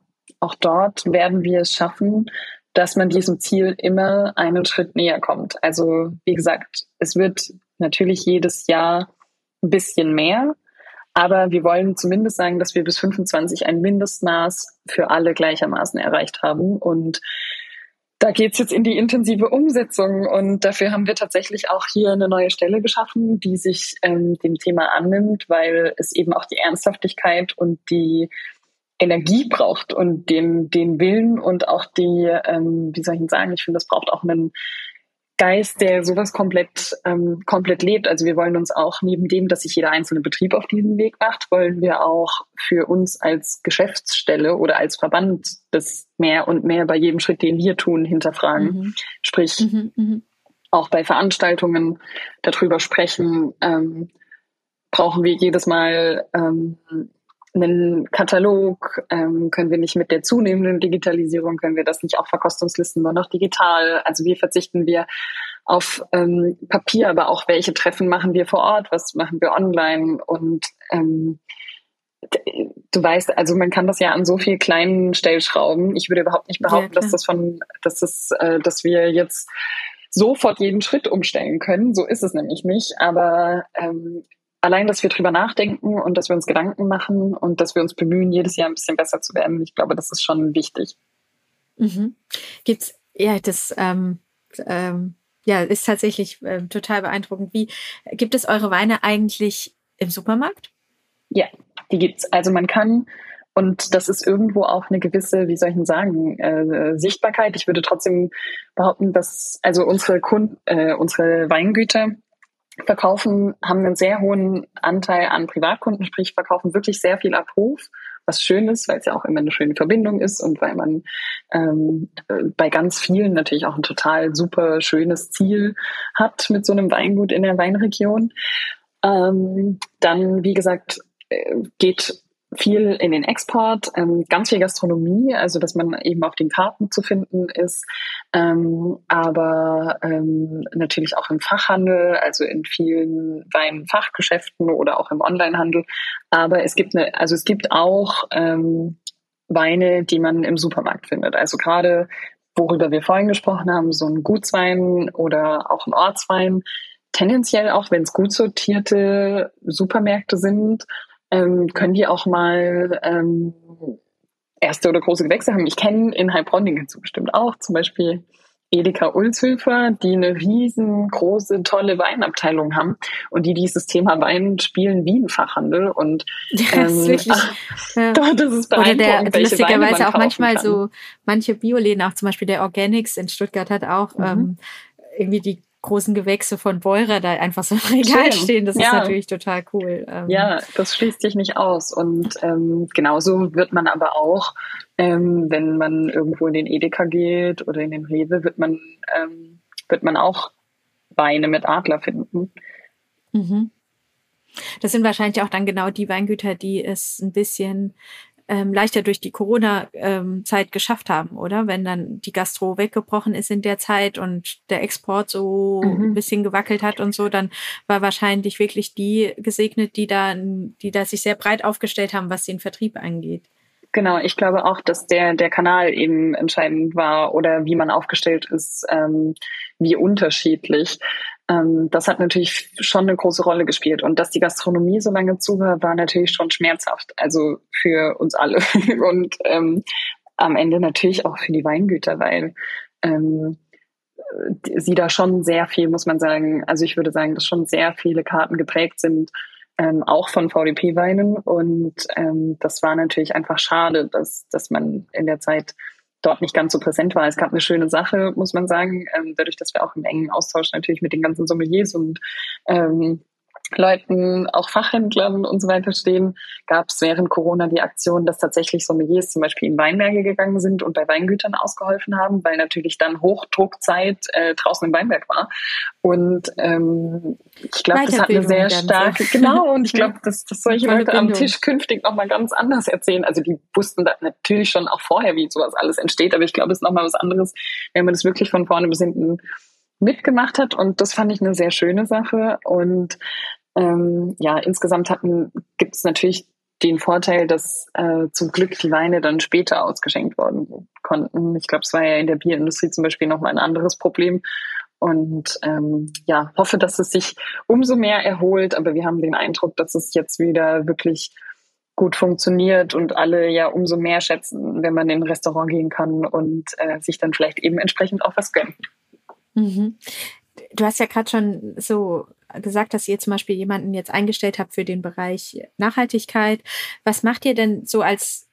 auch dort werden wir es schaffen, dass man diesem Ziel immer einen Schritt näher kommt. Also wie gesagt, es wird natürlich jedes Jahr ein bisschen mehr, aber wir wollen zumindest sagen, dass wir bis 25 ein Mindestmaß für alle gleichermaßen erreicht haben. Und da geht's jetzt in die intensive Umsetzung und dafür haben wir tatsächlich auch hier eine neue Stelle geschaffen, die sich ähm, dem Thema annimmt, weil es eben auch die Ernsthaftigkeit und die Energie braucht und den, den Willen und auch die, ähm, wie soll ich denn sagen, ich finde, das braucht auch einen Geist, der sowas komplett, ähm, komplett lebt. Also wir wollen uns auch neben dem, dass sich jeder einzelne Betrieb auf diesen Weg macht, wollen wir auch für uns als Geschäftsstelle oder als Verband das mehr und mehr bei jedem Schritt, den wir tun, hinterfragen. Mhm. Sprich, mhm, mh. auch bei Veranstaltungen darüber sprechen, ähm, brauchen wir jedes Mal ähm, einen Katalog, ähm, können wir nicht mit der zunehmenden Digitalisierung, können wir das nicht auch Verkostungslisten nur noch digital. Also wie verzichten wir auf ähm, Papier, aber auch welche Treffen machen wir vor Ort, was machen wir online und ähm, du weißt, also man kann das ja an so vielen kleinen Stellschrauben. Ich würde überhaupt nicht behaupten, ja, dass das von, dass das, äh, dass wir jetzt sofort jeden Schritt umstellen können. So ist es nämlich nicht. Aber ähm, allein, dass wir drüber nachdenken und dass wir uns Gedanken machen und dass wir uns bemühen, jedes Jahr ein bisschen besser zu werden, ich glaube, das ist schon wichtig. Mhm. Gibt's, ja, das, ähm, ähm, ja, ist tatsächlich äh, total beeindruckend. Wie gibt es eure Weine eigentlich im Supermarkt? Ja, die gibt's. Also man kann und das ist irgendwo auch eine gewisse, wie soll ich denn sagen, äh, Sichtbarkeit. Ich würde trotzdem behaupten, dass also unsere Kunden, äh, unsere Weingüter verkaufen, haben einen sehr hohen Anteil an Privatkunden, sprich verkaufen wirklich sehr viel Abruf, was schön ist, weil es ja auch immer eine schöne Verbindung ist und weil man ähm, bei ganz vielen natürlich auch ein total super schönes Ziel hat mit so einem Weingut in der Weinregion. Ähm, dann, wie gesagt, äh, geht viel in den Export, ähm, ganz viel Gastronomie, also dass man eben auf den Karten zu finden ist, ähm, aber ähm, natürlich auch im Fachhandel, also in vielen Weinfachgeschäften oder auch im Onlinehandel. Aber es gibt eine, also es gibt auch ähm, Weine, die man im Supermarkt findet. Also gerade worüber wir vorhin gesprochen haben, so ein Gutswein oder auch ein Ortswein, tendenziell auch, wenn es gut sortierte Supermärkte sind, ähm, können die auch mal ähm, erste oder große Gewächse haben. Ich kenne in Heilbronn, den kennst du bestimmt auch, zum Beispiel Edeka Ulzhöfer, die eine riesengroße, tolle Weinabteilung haben und die dieses Thema Wein spielen wie ein Fachhandel. Und ähm, das ist wirklich, ja. dort ist es Oder der, lustigerweise auch manchmal kann. so manche Bioläden, auch zum Beispiel der Organics in Stuttgart hat auch mhm. ähm, irgendwie die großen Gewächse von Beurer da einfach so im Regal stehen. Das ja. ist natürlich total cool. Ähm, ja, das schließt sich nicht aus. Und ähm, genauso wird man aber auch, ähm, wenn man irgendwo in den Edeka geht oder in den Rewe, wird man, ähm, wird man auch Weine mit Adler finden. Mhm. Das sind wahrscheinlich auch dann genau die Weingüter, die es ein bisschen ähm, leichter durch die Corona-Zeit ähm, geschafft haben, oder? Wenn dann die Gastro weggebrochen ist in der Zeit und der Export so mhm. ein bisschen gewackelt hat und so, dann war wahrscheinlich wirklich die gesegnet, die da, die da sich sehr breit aufgestellt haben, was den Vertrieb angeht. Genau, ich glaube auch, dass der, der Kanal eben entscheidend war oder wie man aufgestellt ist, ähm, wie unterschiedlich. Ähm, das hat natürlich schon eine große Rolle gespielt. Und dass die Gastronomie so lange zu war, war natürlich schon schmerzhaft. Also für uns alle. Und ähm, am Ende natürlich auch für die Weingüter, weil ähm, sie da schon sehr viel, muss man sagen, also ich würde sagen, dass schon sehr viele Karten geprägt sind, ähm, auch von VDP-Weinen. Und ähm, das war natürlich einfach schade, dass, dass man in der Zeit dort nicht ganz so präsent war. Es gab eine schöne Sache, muss man sagen, ähm, dadurch, dass wir auch im engen Austausch natürlich mit den ganzen Sommeliers und ähm, Leuten, auch Fachhändlern und so weiter stehen, gab es während Corona die Aktion, dass tatsächlich Sommeliers zum Beispiel in Weinberge gegangen sind und bei Weingütern ausgeholfen haben, weil natürlich dann Hochdruckzeit äh, draußen im Weinberg war. Und ähm, ich glaube, das hat eine sehr starke, genau, und ich glaube, dass, dass solche Leute am Tisch künftig nochmal ganz anders erzählen. Also die wussten da natürlich schon auch vorher, wie sowas alles entsteht, aber ich glaube, es ist nochmal was anderes, wenn man das wirklich von vorne bis hinten mitgemacht hat. Und das fand ich eine sehr schöne Sache. Und ähm, ja, insgesamt gibt es natürlich den Vorteil, dass äh, zum Glück die Weine dann später ausgeschenkt worden konnten. Ich glaube, es war ja in der Bierindustrie zum Beispiel nochmal ein anderes Problem. Und ähm, ja, hoffe, dass es sich umso mehr erholt. Aber wir haben den Eindruck, dass es jetzt wieder wirklich gut funktioniert und alle ja umso mehr schätzen, wenn man in ein Restaurant gehen kann und äh, sich dann vielleicht eben entsprechend auch was gönnt. Mhm. Du hast ja gerade schon so gesagt, dass ihr zum Beispiel jemanden jetzt eingestellt habt für den Bereich Nachhaltigkeit. Was macht ihr denn so als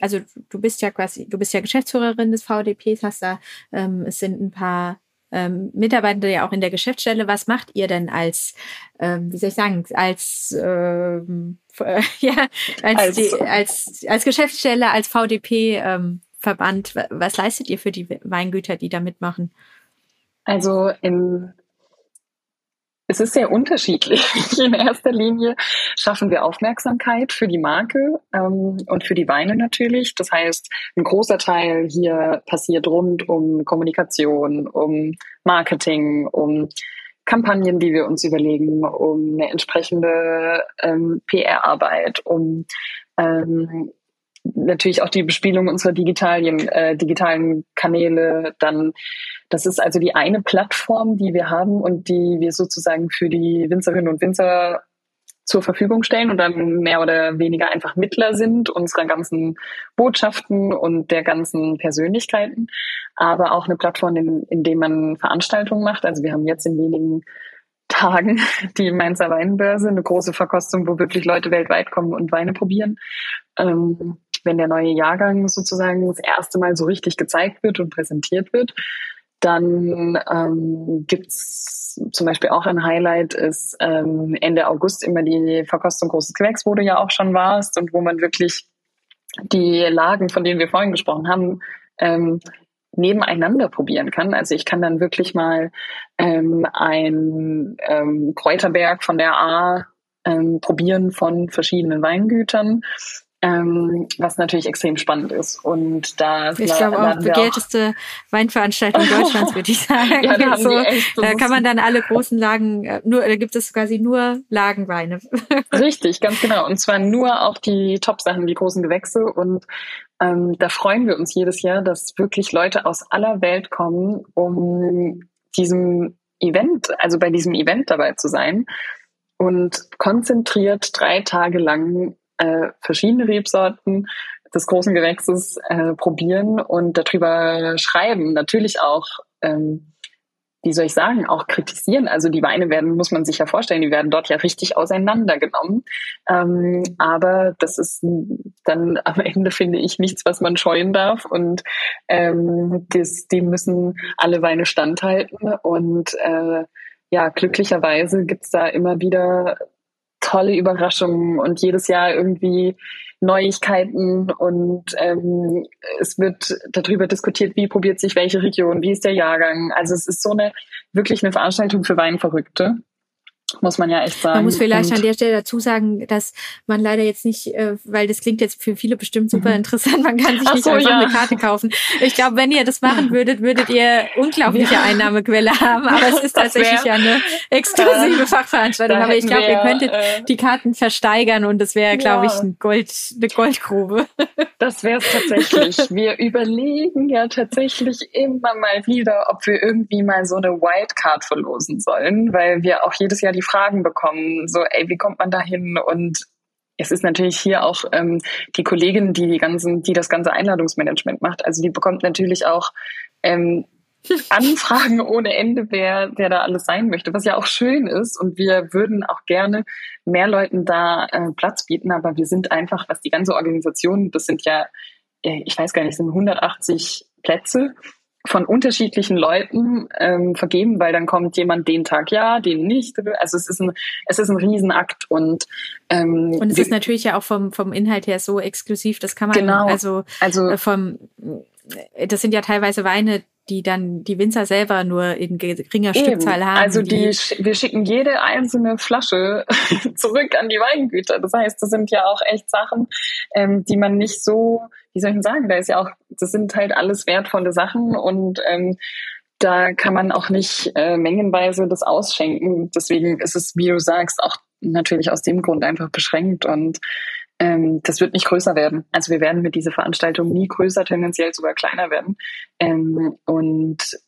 also du bist ja quasi, du bist ja Geschäftsführerin des VDPs, hast da, ähm, es sind ein paar ähm, Mitarbeiter ja auch in der Geschäftsstelle. Was macht ihr denn als, ähm, wie soll ich sagen, als ähm, äh, ja, als, als, die, als, als Geschäftsstelle, als VDP ähm, was leistet ihr für die Weingüter, die da mitmachen? Also im es ist sehr unterschiedlich. In erster Linie schaffen wir Aufmerksamkeit für die Marke ähm, und für die Weine natürlich. Das heißt, ein großer Teil hier passiert rund um Kommunikation, um Marketing, um Kampagnen, die wir uns überlegen, um eine entsprechende ähm, PR-Arbeit, um ähm, natürlich auch die Bespielung unserer digitalen, äh, digitalen Kanäle. Dann, das ist also die eine Plattform, die wir haben und die wir sozusagen für die Winzerinnen und Winzer zur Verfügung stellen und dann mehr oder weniger einfach Mittler sind unserer ganzen Botschaften und der ganzen Persönlichkeiten, aber auch eine Plattform, in, in der man Veranstaltungen macht. Also wir haben jetzt in wenigen Tagen die Mainzer Weinbörse, eine große Verkostung, wo wirklich Leute weltweit kommen und Weine probieren. Ähm, wenn der neue Jahrgang sozusagen das erste Mal so richtig gezeigt wird und präsentiert wird. Dann ähm, gibt zum Beispiel auch ein Highlight, ist ähm, Ende August immer die Verkostung Großes Gewächs, wo du ja auch schon warst und wo man wirklich die Lagen, von denen wir vorhin gesprochen haben, ähm, nebeneinander probieren kann. Also ich kann dann wirklich mal ähm, ein ähm, Kräuterberg von der A ähm, probieren von verschiedenen Weingütern ähm, was natürlich extrem spannend ist. Und da ich glaube auch begehrteste Weinveranstaltung Deutschlands, würde ich sagen. ja, da, so, da kann man dann alle großen Lagen, äh, nur da gibt es quasi nur Lagenweine. Richtig, ganz genau. Und zwar nur auch die Top-Sachen, die großen Gewächse. Und ähm, da freuen wir uns jedes Jahr, dass wirklich Leute aus aller Welt kommen, um diesem Event, also bei diesem Event dabei zu sein und konzentriert drei Tage lang äh, verschiedene Rebsorten des großen Gewächses äh, probieren und darüber schreiben. Natürlich auch ähm, wie soll ich sagen, auch kritisieren. Also die Weine werden, muss man sich ja vorstellen, die werden dort ja richtig auseinandergenommen. Ähm, aber das ist dann am Ende, finde ich, nichts, was man scheuen darf. Und ähm, das, die müssen alle Weine standhalten. Und äh, ja, glücklicherweise gibt's da immer wieder tolle Überraschungen und jedes Jahr irgendwie Neuigkeiten und ähm, es wird darüber diskutiert, wie probiert sich welche Region, wie ist der Jahrgang. Also es ist so eine wirklich eine Veranstaltung für Weinverrückte muss man ja echt sagen. Man muss vielleicht und an der Stelle dazu sagen, dass man leider jetzt nicht, äh, weil das klingt jetzt für viele bestimmt super mhm. interessant, man kann sich Ach nicht so, einfach ja. eine Karte kaufen. Ich glaube, wenn ihr das machen würdet, würdet ihr unglaubliche ja. Einnahmequelle haben. Aber es ist tatsächlich ja eine exklusive äh, Fachveranstaltung. Aber ich glaube, ihr könntet äh, die Karten versteigern und das wäre, glaube ich, ein Gold, eine Goldgrube. Das wäre es tatsächlich. Wir überlegen ja tatsächlich immer mal wieder, ob wir irgendwie mal so eine Wildcard verlosen sollen, weil wir auch jedes Jahr die die Fragen bekommen, so, ey, wie kommt man da hin? Und es ist natürlich hier auch ähm, die Kollegin, die die ganzen, die das ganze Einladungsmanagement macht. Also die bekommt natürlich auch ähm, Anfragen ohne Ende, wer, wer da alles sein möchte, was ja auch schön ist. Und wir würden auch gerne mehr Leuten da äh, Platz bieten, aber wir sind einfach, was die ganze Organisation, das sind ja, äh, ich weiß gar nicht, sind 180 Plätze von unterschiedlichen Leuten ähm, vergeben, weil dann kommt jemand den Tag ja, den nicht. Also es ist ein, es ist ein Riesenakt und ähm, und es ist natürlich ja auch vom vom Inhalt her so exklusiv, das kann man genau, also also äh, vom das sind ja teilweise Weine, die dann die Winzer selber nur in geringer Eben. Stückzahl haben. Also die, die, wir schicken jede einzelne Flasche zurück an die Weingüter. Das heißt, das sind ja auch echt Sachen, ähm, die man nicht so wie soll ich denn sagen, da ist ja auch, das sind halt alles wertvolle Sachen und ähm, da kann man auch nicht äh, mengenweise das ausschenken. Deswegen ist es, wie du sagst, auch natürlich aus dem Grund einfach beschränkt und ähm, das wird nicht größer werden. Also wir werden mit dieser Veranstaltung nie größer, tendenziell sogar kleiner werden. Ähm, und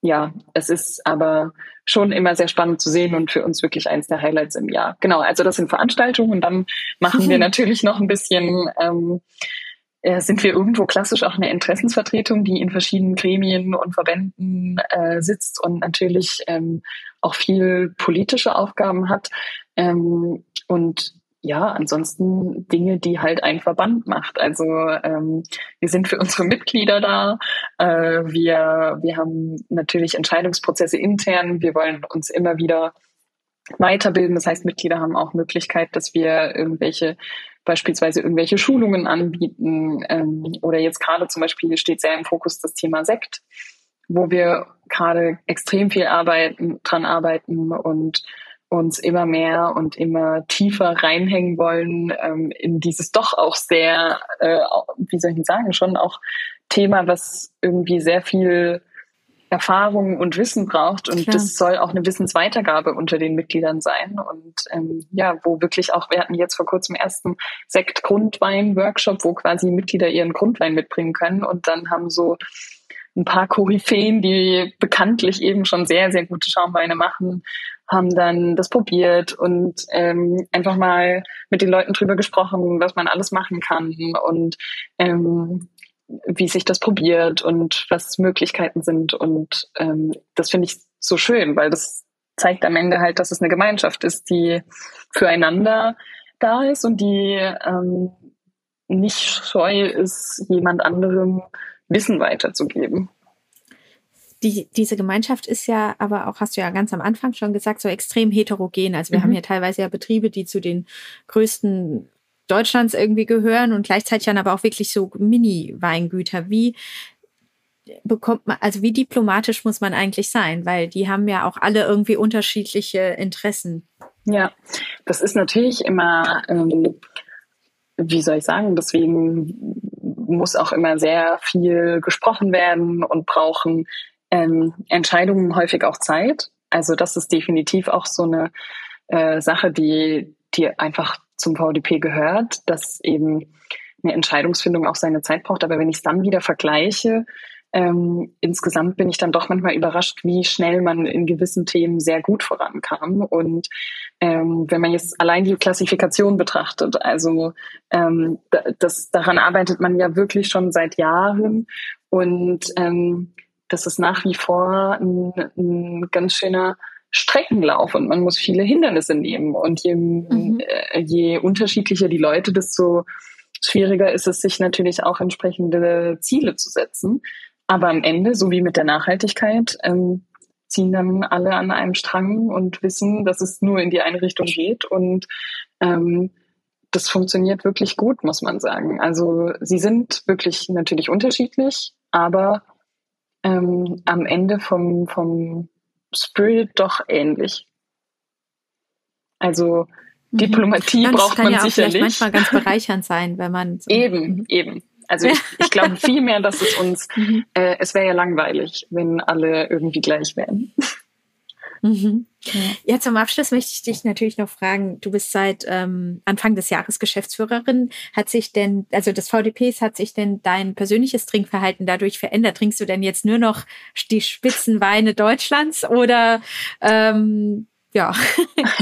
ja, es ist aber schon immer sehr spannend zu sehen und für uns wirklich eins der Highlights im Jahr. Genau, also das sind Veranstaltungen und dann machen wir natürlich noch ein bisschen ähm, äh, sind wir irgendwo klassisch auch eine Interessensvertretung, die in verschiedenen Gremien und Verbänden äh, sitzt und natürlich ähm, auch viel politische Aufgaben hat. Ähm, und ja, ansonsten Dinge, die halt ein Verband macht. Also ähm, wir sind für unsere Mitglieder da. Äh, wir, wir haben natürlich Entscheidungsprozesse intern. Wir wollen uns immer wieder weiterbilden. Das heißt, Mitglieder haben auch Möglichkeit, dass wir irgendwelche beispielsweise irgendwelche Schulungen anbieten. Ähm, oder jetzt gerade zum Beispiel steht sehr im Fokus das Thema Sekt, wo wir gerade extrem viel arbeiten, dran arbeiten und uns immer mehr und immer tiefer reinhängen wollen ähm, in dieses doch auch sehr, äh, wie soll ich sagen, schon auch Thema, was irgendwie sehr viel Erfahrung und Wissen braucht. Und Klar. das soll auch eine Wissensweitergabe unter den Mitgliedern sein. Und ähm, ja, wo wirklich auch, wir hatten jetzt vor kurzem ersten Sekt-Grundwein-Workshop, wo quasi Mitglieder ihren Grundwein mitbringen können. Und dann haben so ein paar Koryphäen, die bekanntlich eben schon sehr, sehr gute Schaumweine machen, haben dann das probiert und ähm, einfach mal mit den Leuten drüber gesprochen, was man alles machen kann und ähm, wie sich das probiert und was Möglichkeiten sind. Und ähm, das finde ich so schön, weil das zeigt am Ende halt, dass es eine Gemeinschaft ist, die füreinander da ist und die ähm, nicht scheu ist, jemand anderem Wissen weiterzugeben. Die, diese Gemeinschaft ist ja aber auch, hast du ja ganz am Anfang schon gesagt, so extrem heterogen. Also wir mhm. haben ja teilweise ja Betriebe, die zu den größten Deutschlands irgendwie gehören und gleichzeitig dann aber auch wirklich so Mini-Weingüter. Wie bekommt man, also wie diplomatisch muss man eigentlich sein? Weil die haben ja auch alle irgendwie unterschiedliche Interessen. Ja, das ist natürlich immer, ähm, wie soll ich sagen, deswegen muss auch immer sehr viel gesprochen werden und brauchen ähm, Entscheidungen häufig auch Zeit. Also das ist definitiv auch so eine äh, Sache, die, die einfach zum VDP gehört, dass eben eine Entscheidungsfindung auch seine Zeit braucht. Aber wenn ich es dann wieder vergleiche, ähm, insgesamt bin ich dann doch manchmal überrascht, wie schnell man in gewissen Themen sehr gut vorankam. Und ähm, wenn man jetzt allein die Klassifikation betrachtet, also ähm, das, daran arbeitet man ja wirklich schon seit Jahren. Und ähm, das ist nach wie vor ein, ein ganz schöner Streckenlauf und man muss viele Hindernisse nehmen. Und je, mhm. äh, je unterschiedlicher die Leute, desto schwieriger ist es, sich natürlich auch entsprechende Ziele zu setzen. Aber am Ende, so wie mit der Nachhaltigkeit, ähm, ziehen dann alle an einem Strang und wissen, dass es nur in die eine Richtung geht. Und ähm, das funktioniert wirklich gut, muss man sagen. Also sie sind wirklich natürlich unterschiedlich, aber ähm, am Ende vom, vom Spirit doch ähnlich. Also mhm. Diplomatie mhm. braucht man ja sicherlich. manchmal ganz bereichernd sein, wenn man so eben, mhm. eben. Also ich, ich glaube vielmehr, dass es uns, mhm. äh, es wäre ja langweilig, wenn alle irgendwie gleich wären. Mhm. Ja, zum Abschluss möchte ich dich natürlich noch fragen, du bist seit ähm, Anfang des Jahres Geschäftsführerin. Hat sich denn, also des VDPs, hat sich denn dein persönliches Trinkverhalten dadurch verändert? Trinkst du denn jetzt nur noch die Spitzenweine Deutschlands oder ähm, ja?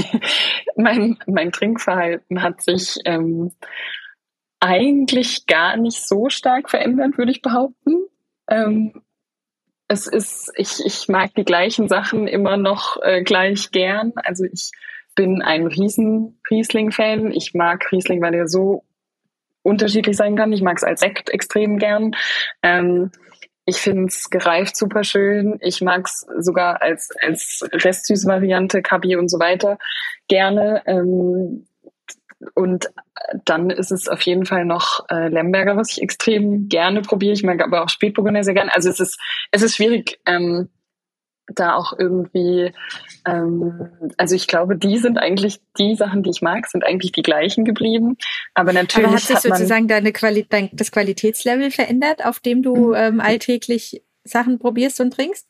mein, mein Trinkverhalten hat sich ähm, eigentlich gar nicht so stark verändert, würde ich behaupten. Ähm, es ist, ich, ich mag die gleichen Sachen immer noch äh, gleich gern. Also ich bin ein riesen Riesling-Fan. Ich mag Riesling, weil er so unterschiedlich sein kann. Ich mag es als Sekt extrem gern. Ähm, ich finde es gereift super schön. Ich mag es sogar als, als Restsüß-Variante, Kabi und so weiter gerne. Ähm, und dann ist es auf jeden Fall noch äh, Lemberger, was ich extrem gerne probiere. Ich mag aber auch Spätburgunder sehr gerne. Also es ist, es ist schwierig, ähm, da auch irgendwie, ähm, also ich glaube, die sind eigentlich die Sachen, die ich mag, sind eigentlich die gleichen geblieben. Aber natürlich Aber hat sich hat sozusagen deine Quali dein, das Qualitätslevel verändert, auf dem du mhm. ähm, alltäglich Sachen probierst und trinkst?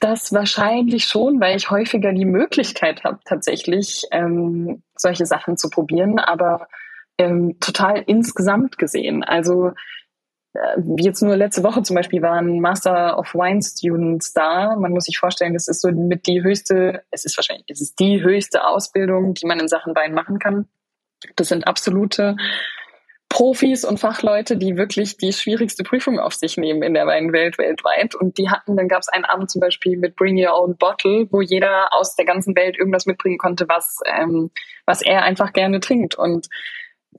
Das wahrscheinlich schon, weil ich häufiger die Möglichkeit habe, tatsächlich ähm, solche Sachen zu probieren, aber ähm, total insgesamt gesehen. Also äh, wie jetzt nur letzte Woche zum Beispiel waren Master of Wine Students da. Man muss sich vorstellen, das ist so mit die höchste, es ist wahrscheinlich, es ist die höchste Ausbildung, die man in Sachen Wein machen kann. Das sind absolute Profis und Fachleute, die wirklich die schwierigste Prüfung auf sich nehmen in der Weinwelt weltweit. Und die hatten, dann gab es einen Abend zum Beispiel mit Bring Your Own Bottle, wo jeder aus der ganzen Welt irgendwas mitbringen konnte, was, ähm, was er einfach gerne trinkt. Und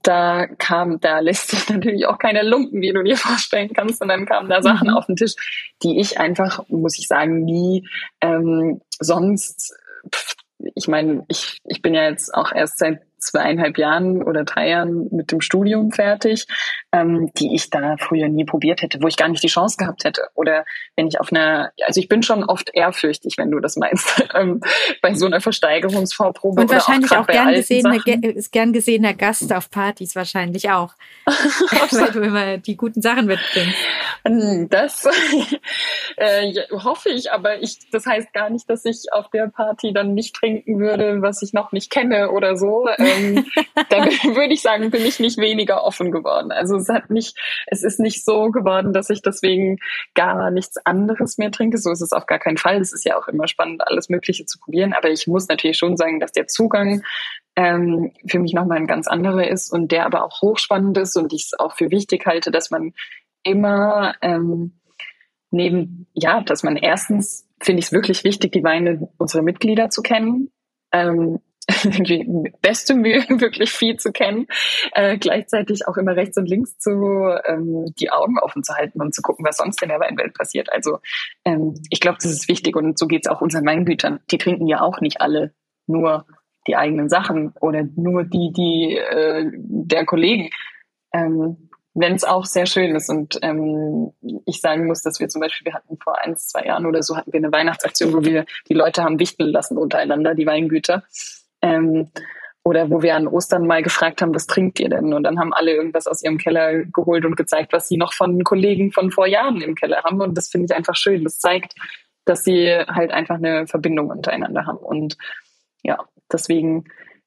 da kam, da lässt sich natürlich auch keine Lumpen, wie du dir vorstellen kannst. Und dann kamen da Sachen mhm. auf den Tisch, die ich einfach, muss ich sagen, nie ähm, sonst pff, ich meine, ich, ich bin ja jetzt auch erst seit zweieinhalb Jahren oder drei Jahren mit dem Studium fertig, ähm, die ich da früher nie probiert hätte, wo ich gar nicht die Chance gehabt hätte. Oder wenn ich auf einer, also ich bin schon oft ehrfürchtig, wenn du das meinst, ähm, bei so einer Versteigerungsvorprobe. Und wahrscheinlich auch, auch gern, gesehene, ist gern gesehener Gast auf Partys wahrscheinlich auch. weil du immer die guten Sachen mitbringst. Hm, das äh, hoffe ich, aber ich, das heißt gar nicht, dass ich auf der Party dann nicht trinken würde, was ich noch nicht kenne oder so. Ähm, da würde ich sagen, bin ich nicht weniger offen geworden. Also es hat nicht, es ist nicht so geworden, dass ich deswegen gar nichts anderes mehr trinke. So ist es auf gar keinen Fall. Es ist ja auch immer spannend, alles Mögliche zu probieren. Aber ich muss natürlich schon sagen, dass der Zugang ähm, für mich nochmal ein ganz anderer ist und der aber auch hochspannend ist und ich es auch für wichtig halte, dass man immer ähm, neben, ja, dass man erstens finde ich es wirklich wichtig, die Weine unserer Mitglieder zu kennen. Ähm, beste Mühe, wirklich viel zu kennen, äh, gleichzeitig auch immer rechts und links zu ähm, die Augen offen zu halten und zu gucken, was sonst in der Weinwelt passiert. Also ähm, ich glaube, das ist wichtig und so geht es auch unseren Weingütern. Die trinken ja auch nicht alle nur die eigenen Sachen oder nur die, die äh, der Kollegen. Ähm, wenn es auch sehr schön ist und ähm, ich sagen muss, dass wir zum Beispiel, wir hatten vor ein, zwei Jahren oder so, hatten wir eine Weihnachtsaktion, wo wir die Leute haben wichteln lassen untereinander, die Weingüter. Ähm, oder wo wir an Ostern mal gefragt haben, was trinkt ihr denn? Und dann haben alle irgendwas aus ihrem Keller geholt und gezeigt, was sie noch von Kollegen von vor Jahren im Keller haben. Und das finde ich einfach schön. Das zeigt, dass sie halt einfach eine Verbindung untereinander haben. Und ja, deswegen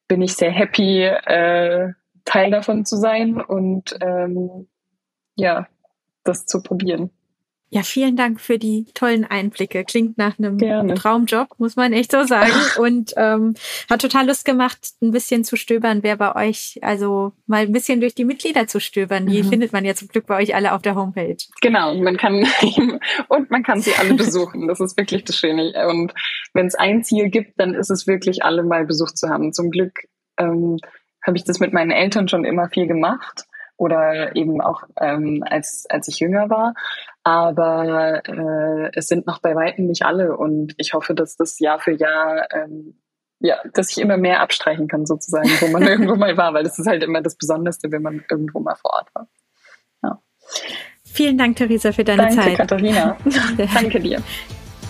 bin ich sehr happy, äh, Teil davon zu sein und ähm, ja, das zu probieren. Ja, vielen Dank für die tollen Einblicke. Klingt nach einem Gerne. Traumjob, muss man echt so sagen. Und ähm, hat total Lust gemacht, ein bisschen zu stöbern, wer bei euch, also mal ein bisschen durch die Mitglieder zu stöbern. Die mhm. findet man ja zum Glück bei euch alle auf der Homepage. Genau, man kann und man kann sie alle besuchen. Das ist wirklich das Schöne. Und wenn es ein Ziel gibt, dann ist es wirklich, alle mal besucht zu haben. Zum Glück ähm, habe ich das mit meinen Eltern schon immer viel gemacht oder eben auch ähm, als, als ich jünger war. Aber äh, es sind noch bei weitem nicht alle und ich hoffe, dass das Jahr für Jahr ähm, ja, dass ich immer mehr abstreichen kann, sozusagen, wo man irgendwo mal war, weil das ist halt immer das Besonderste, wenn man irgendwo mal vor Ort war. Ja. Vielen Dank, Theresa, für deine Danke, Zeit. Danke, Katharina. Danke dir.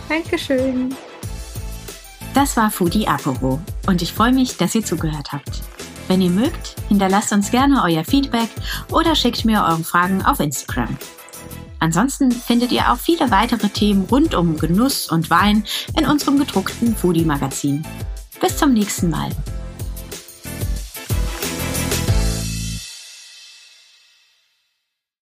Dankeschön. Das war Foodie Apero und ich freue mich, dass ihr zugehört habt. Wenn ihr mögt, hinterlasst uns gerne euer Feedback oder schickt mir eure Fragen auf Instagram. Ansonsten findet ihr auch viele weitere Themen rund um Genuss und Wein in unserem gedruckten Foodie-Magazin. Bis zum nächsten Mal.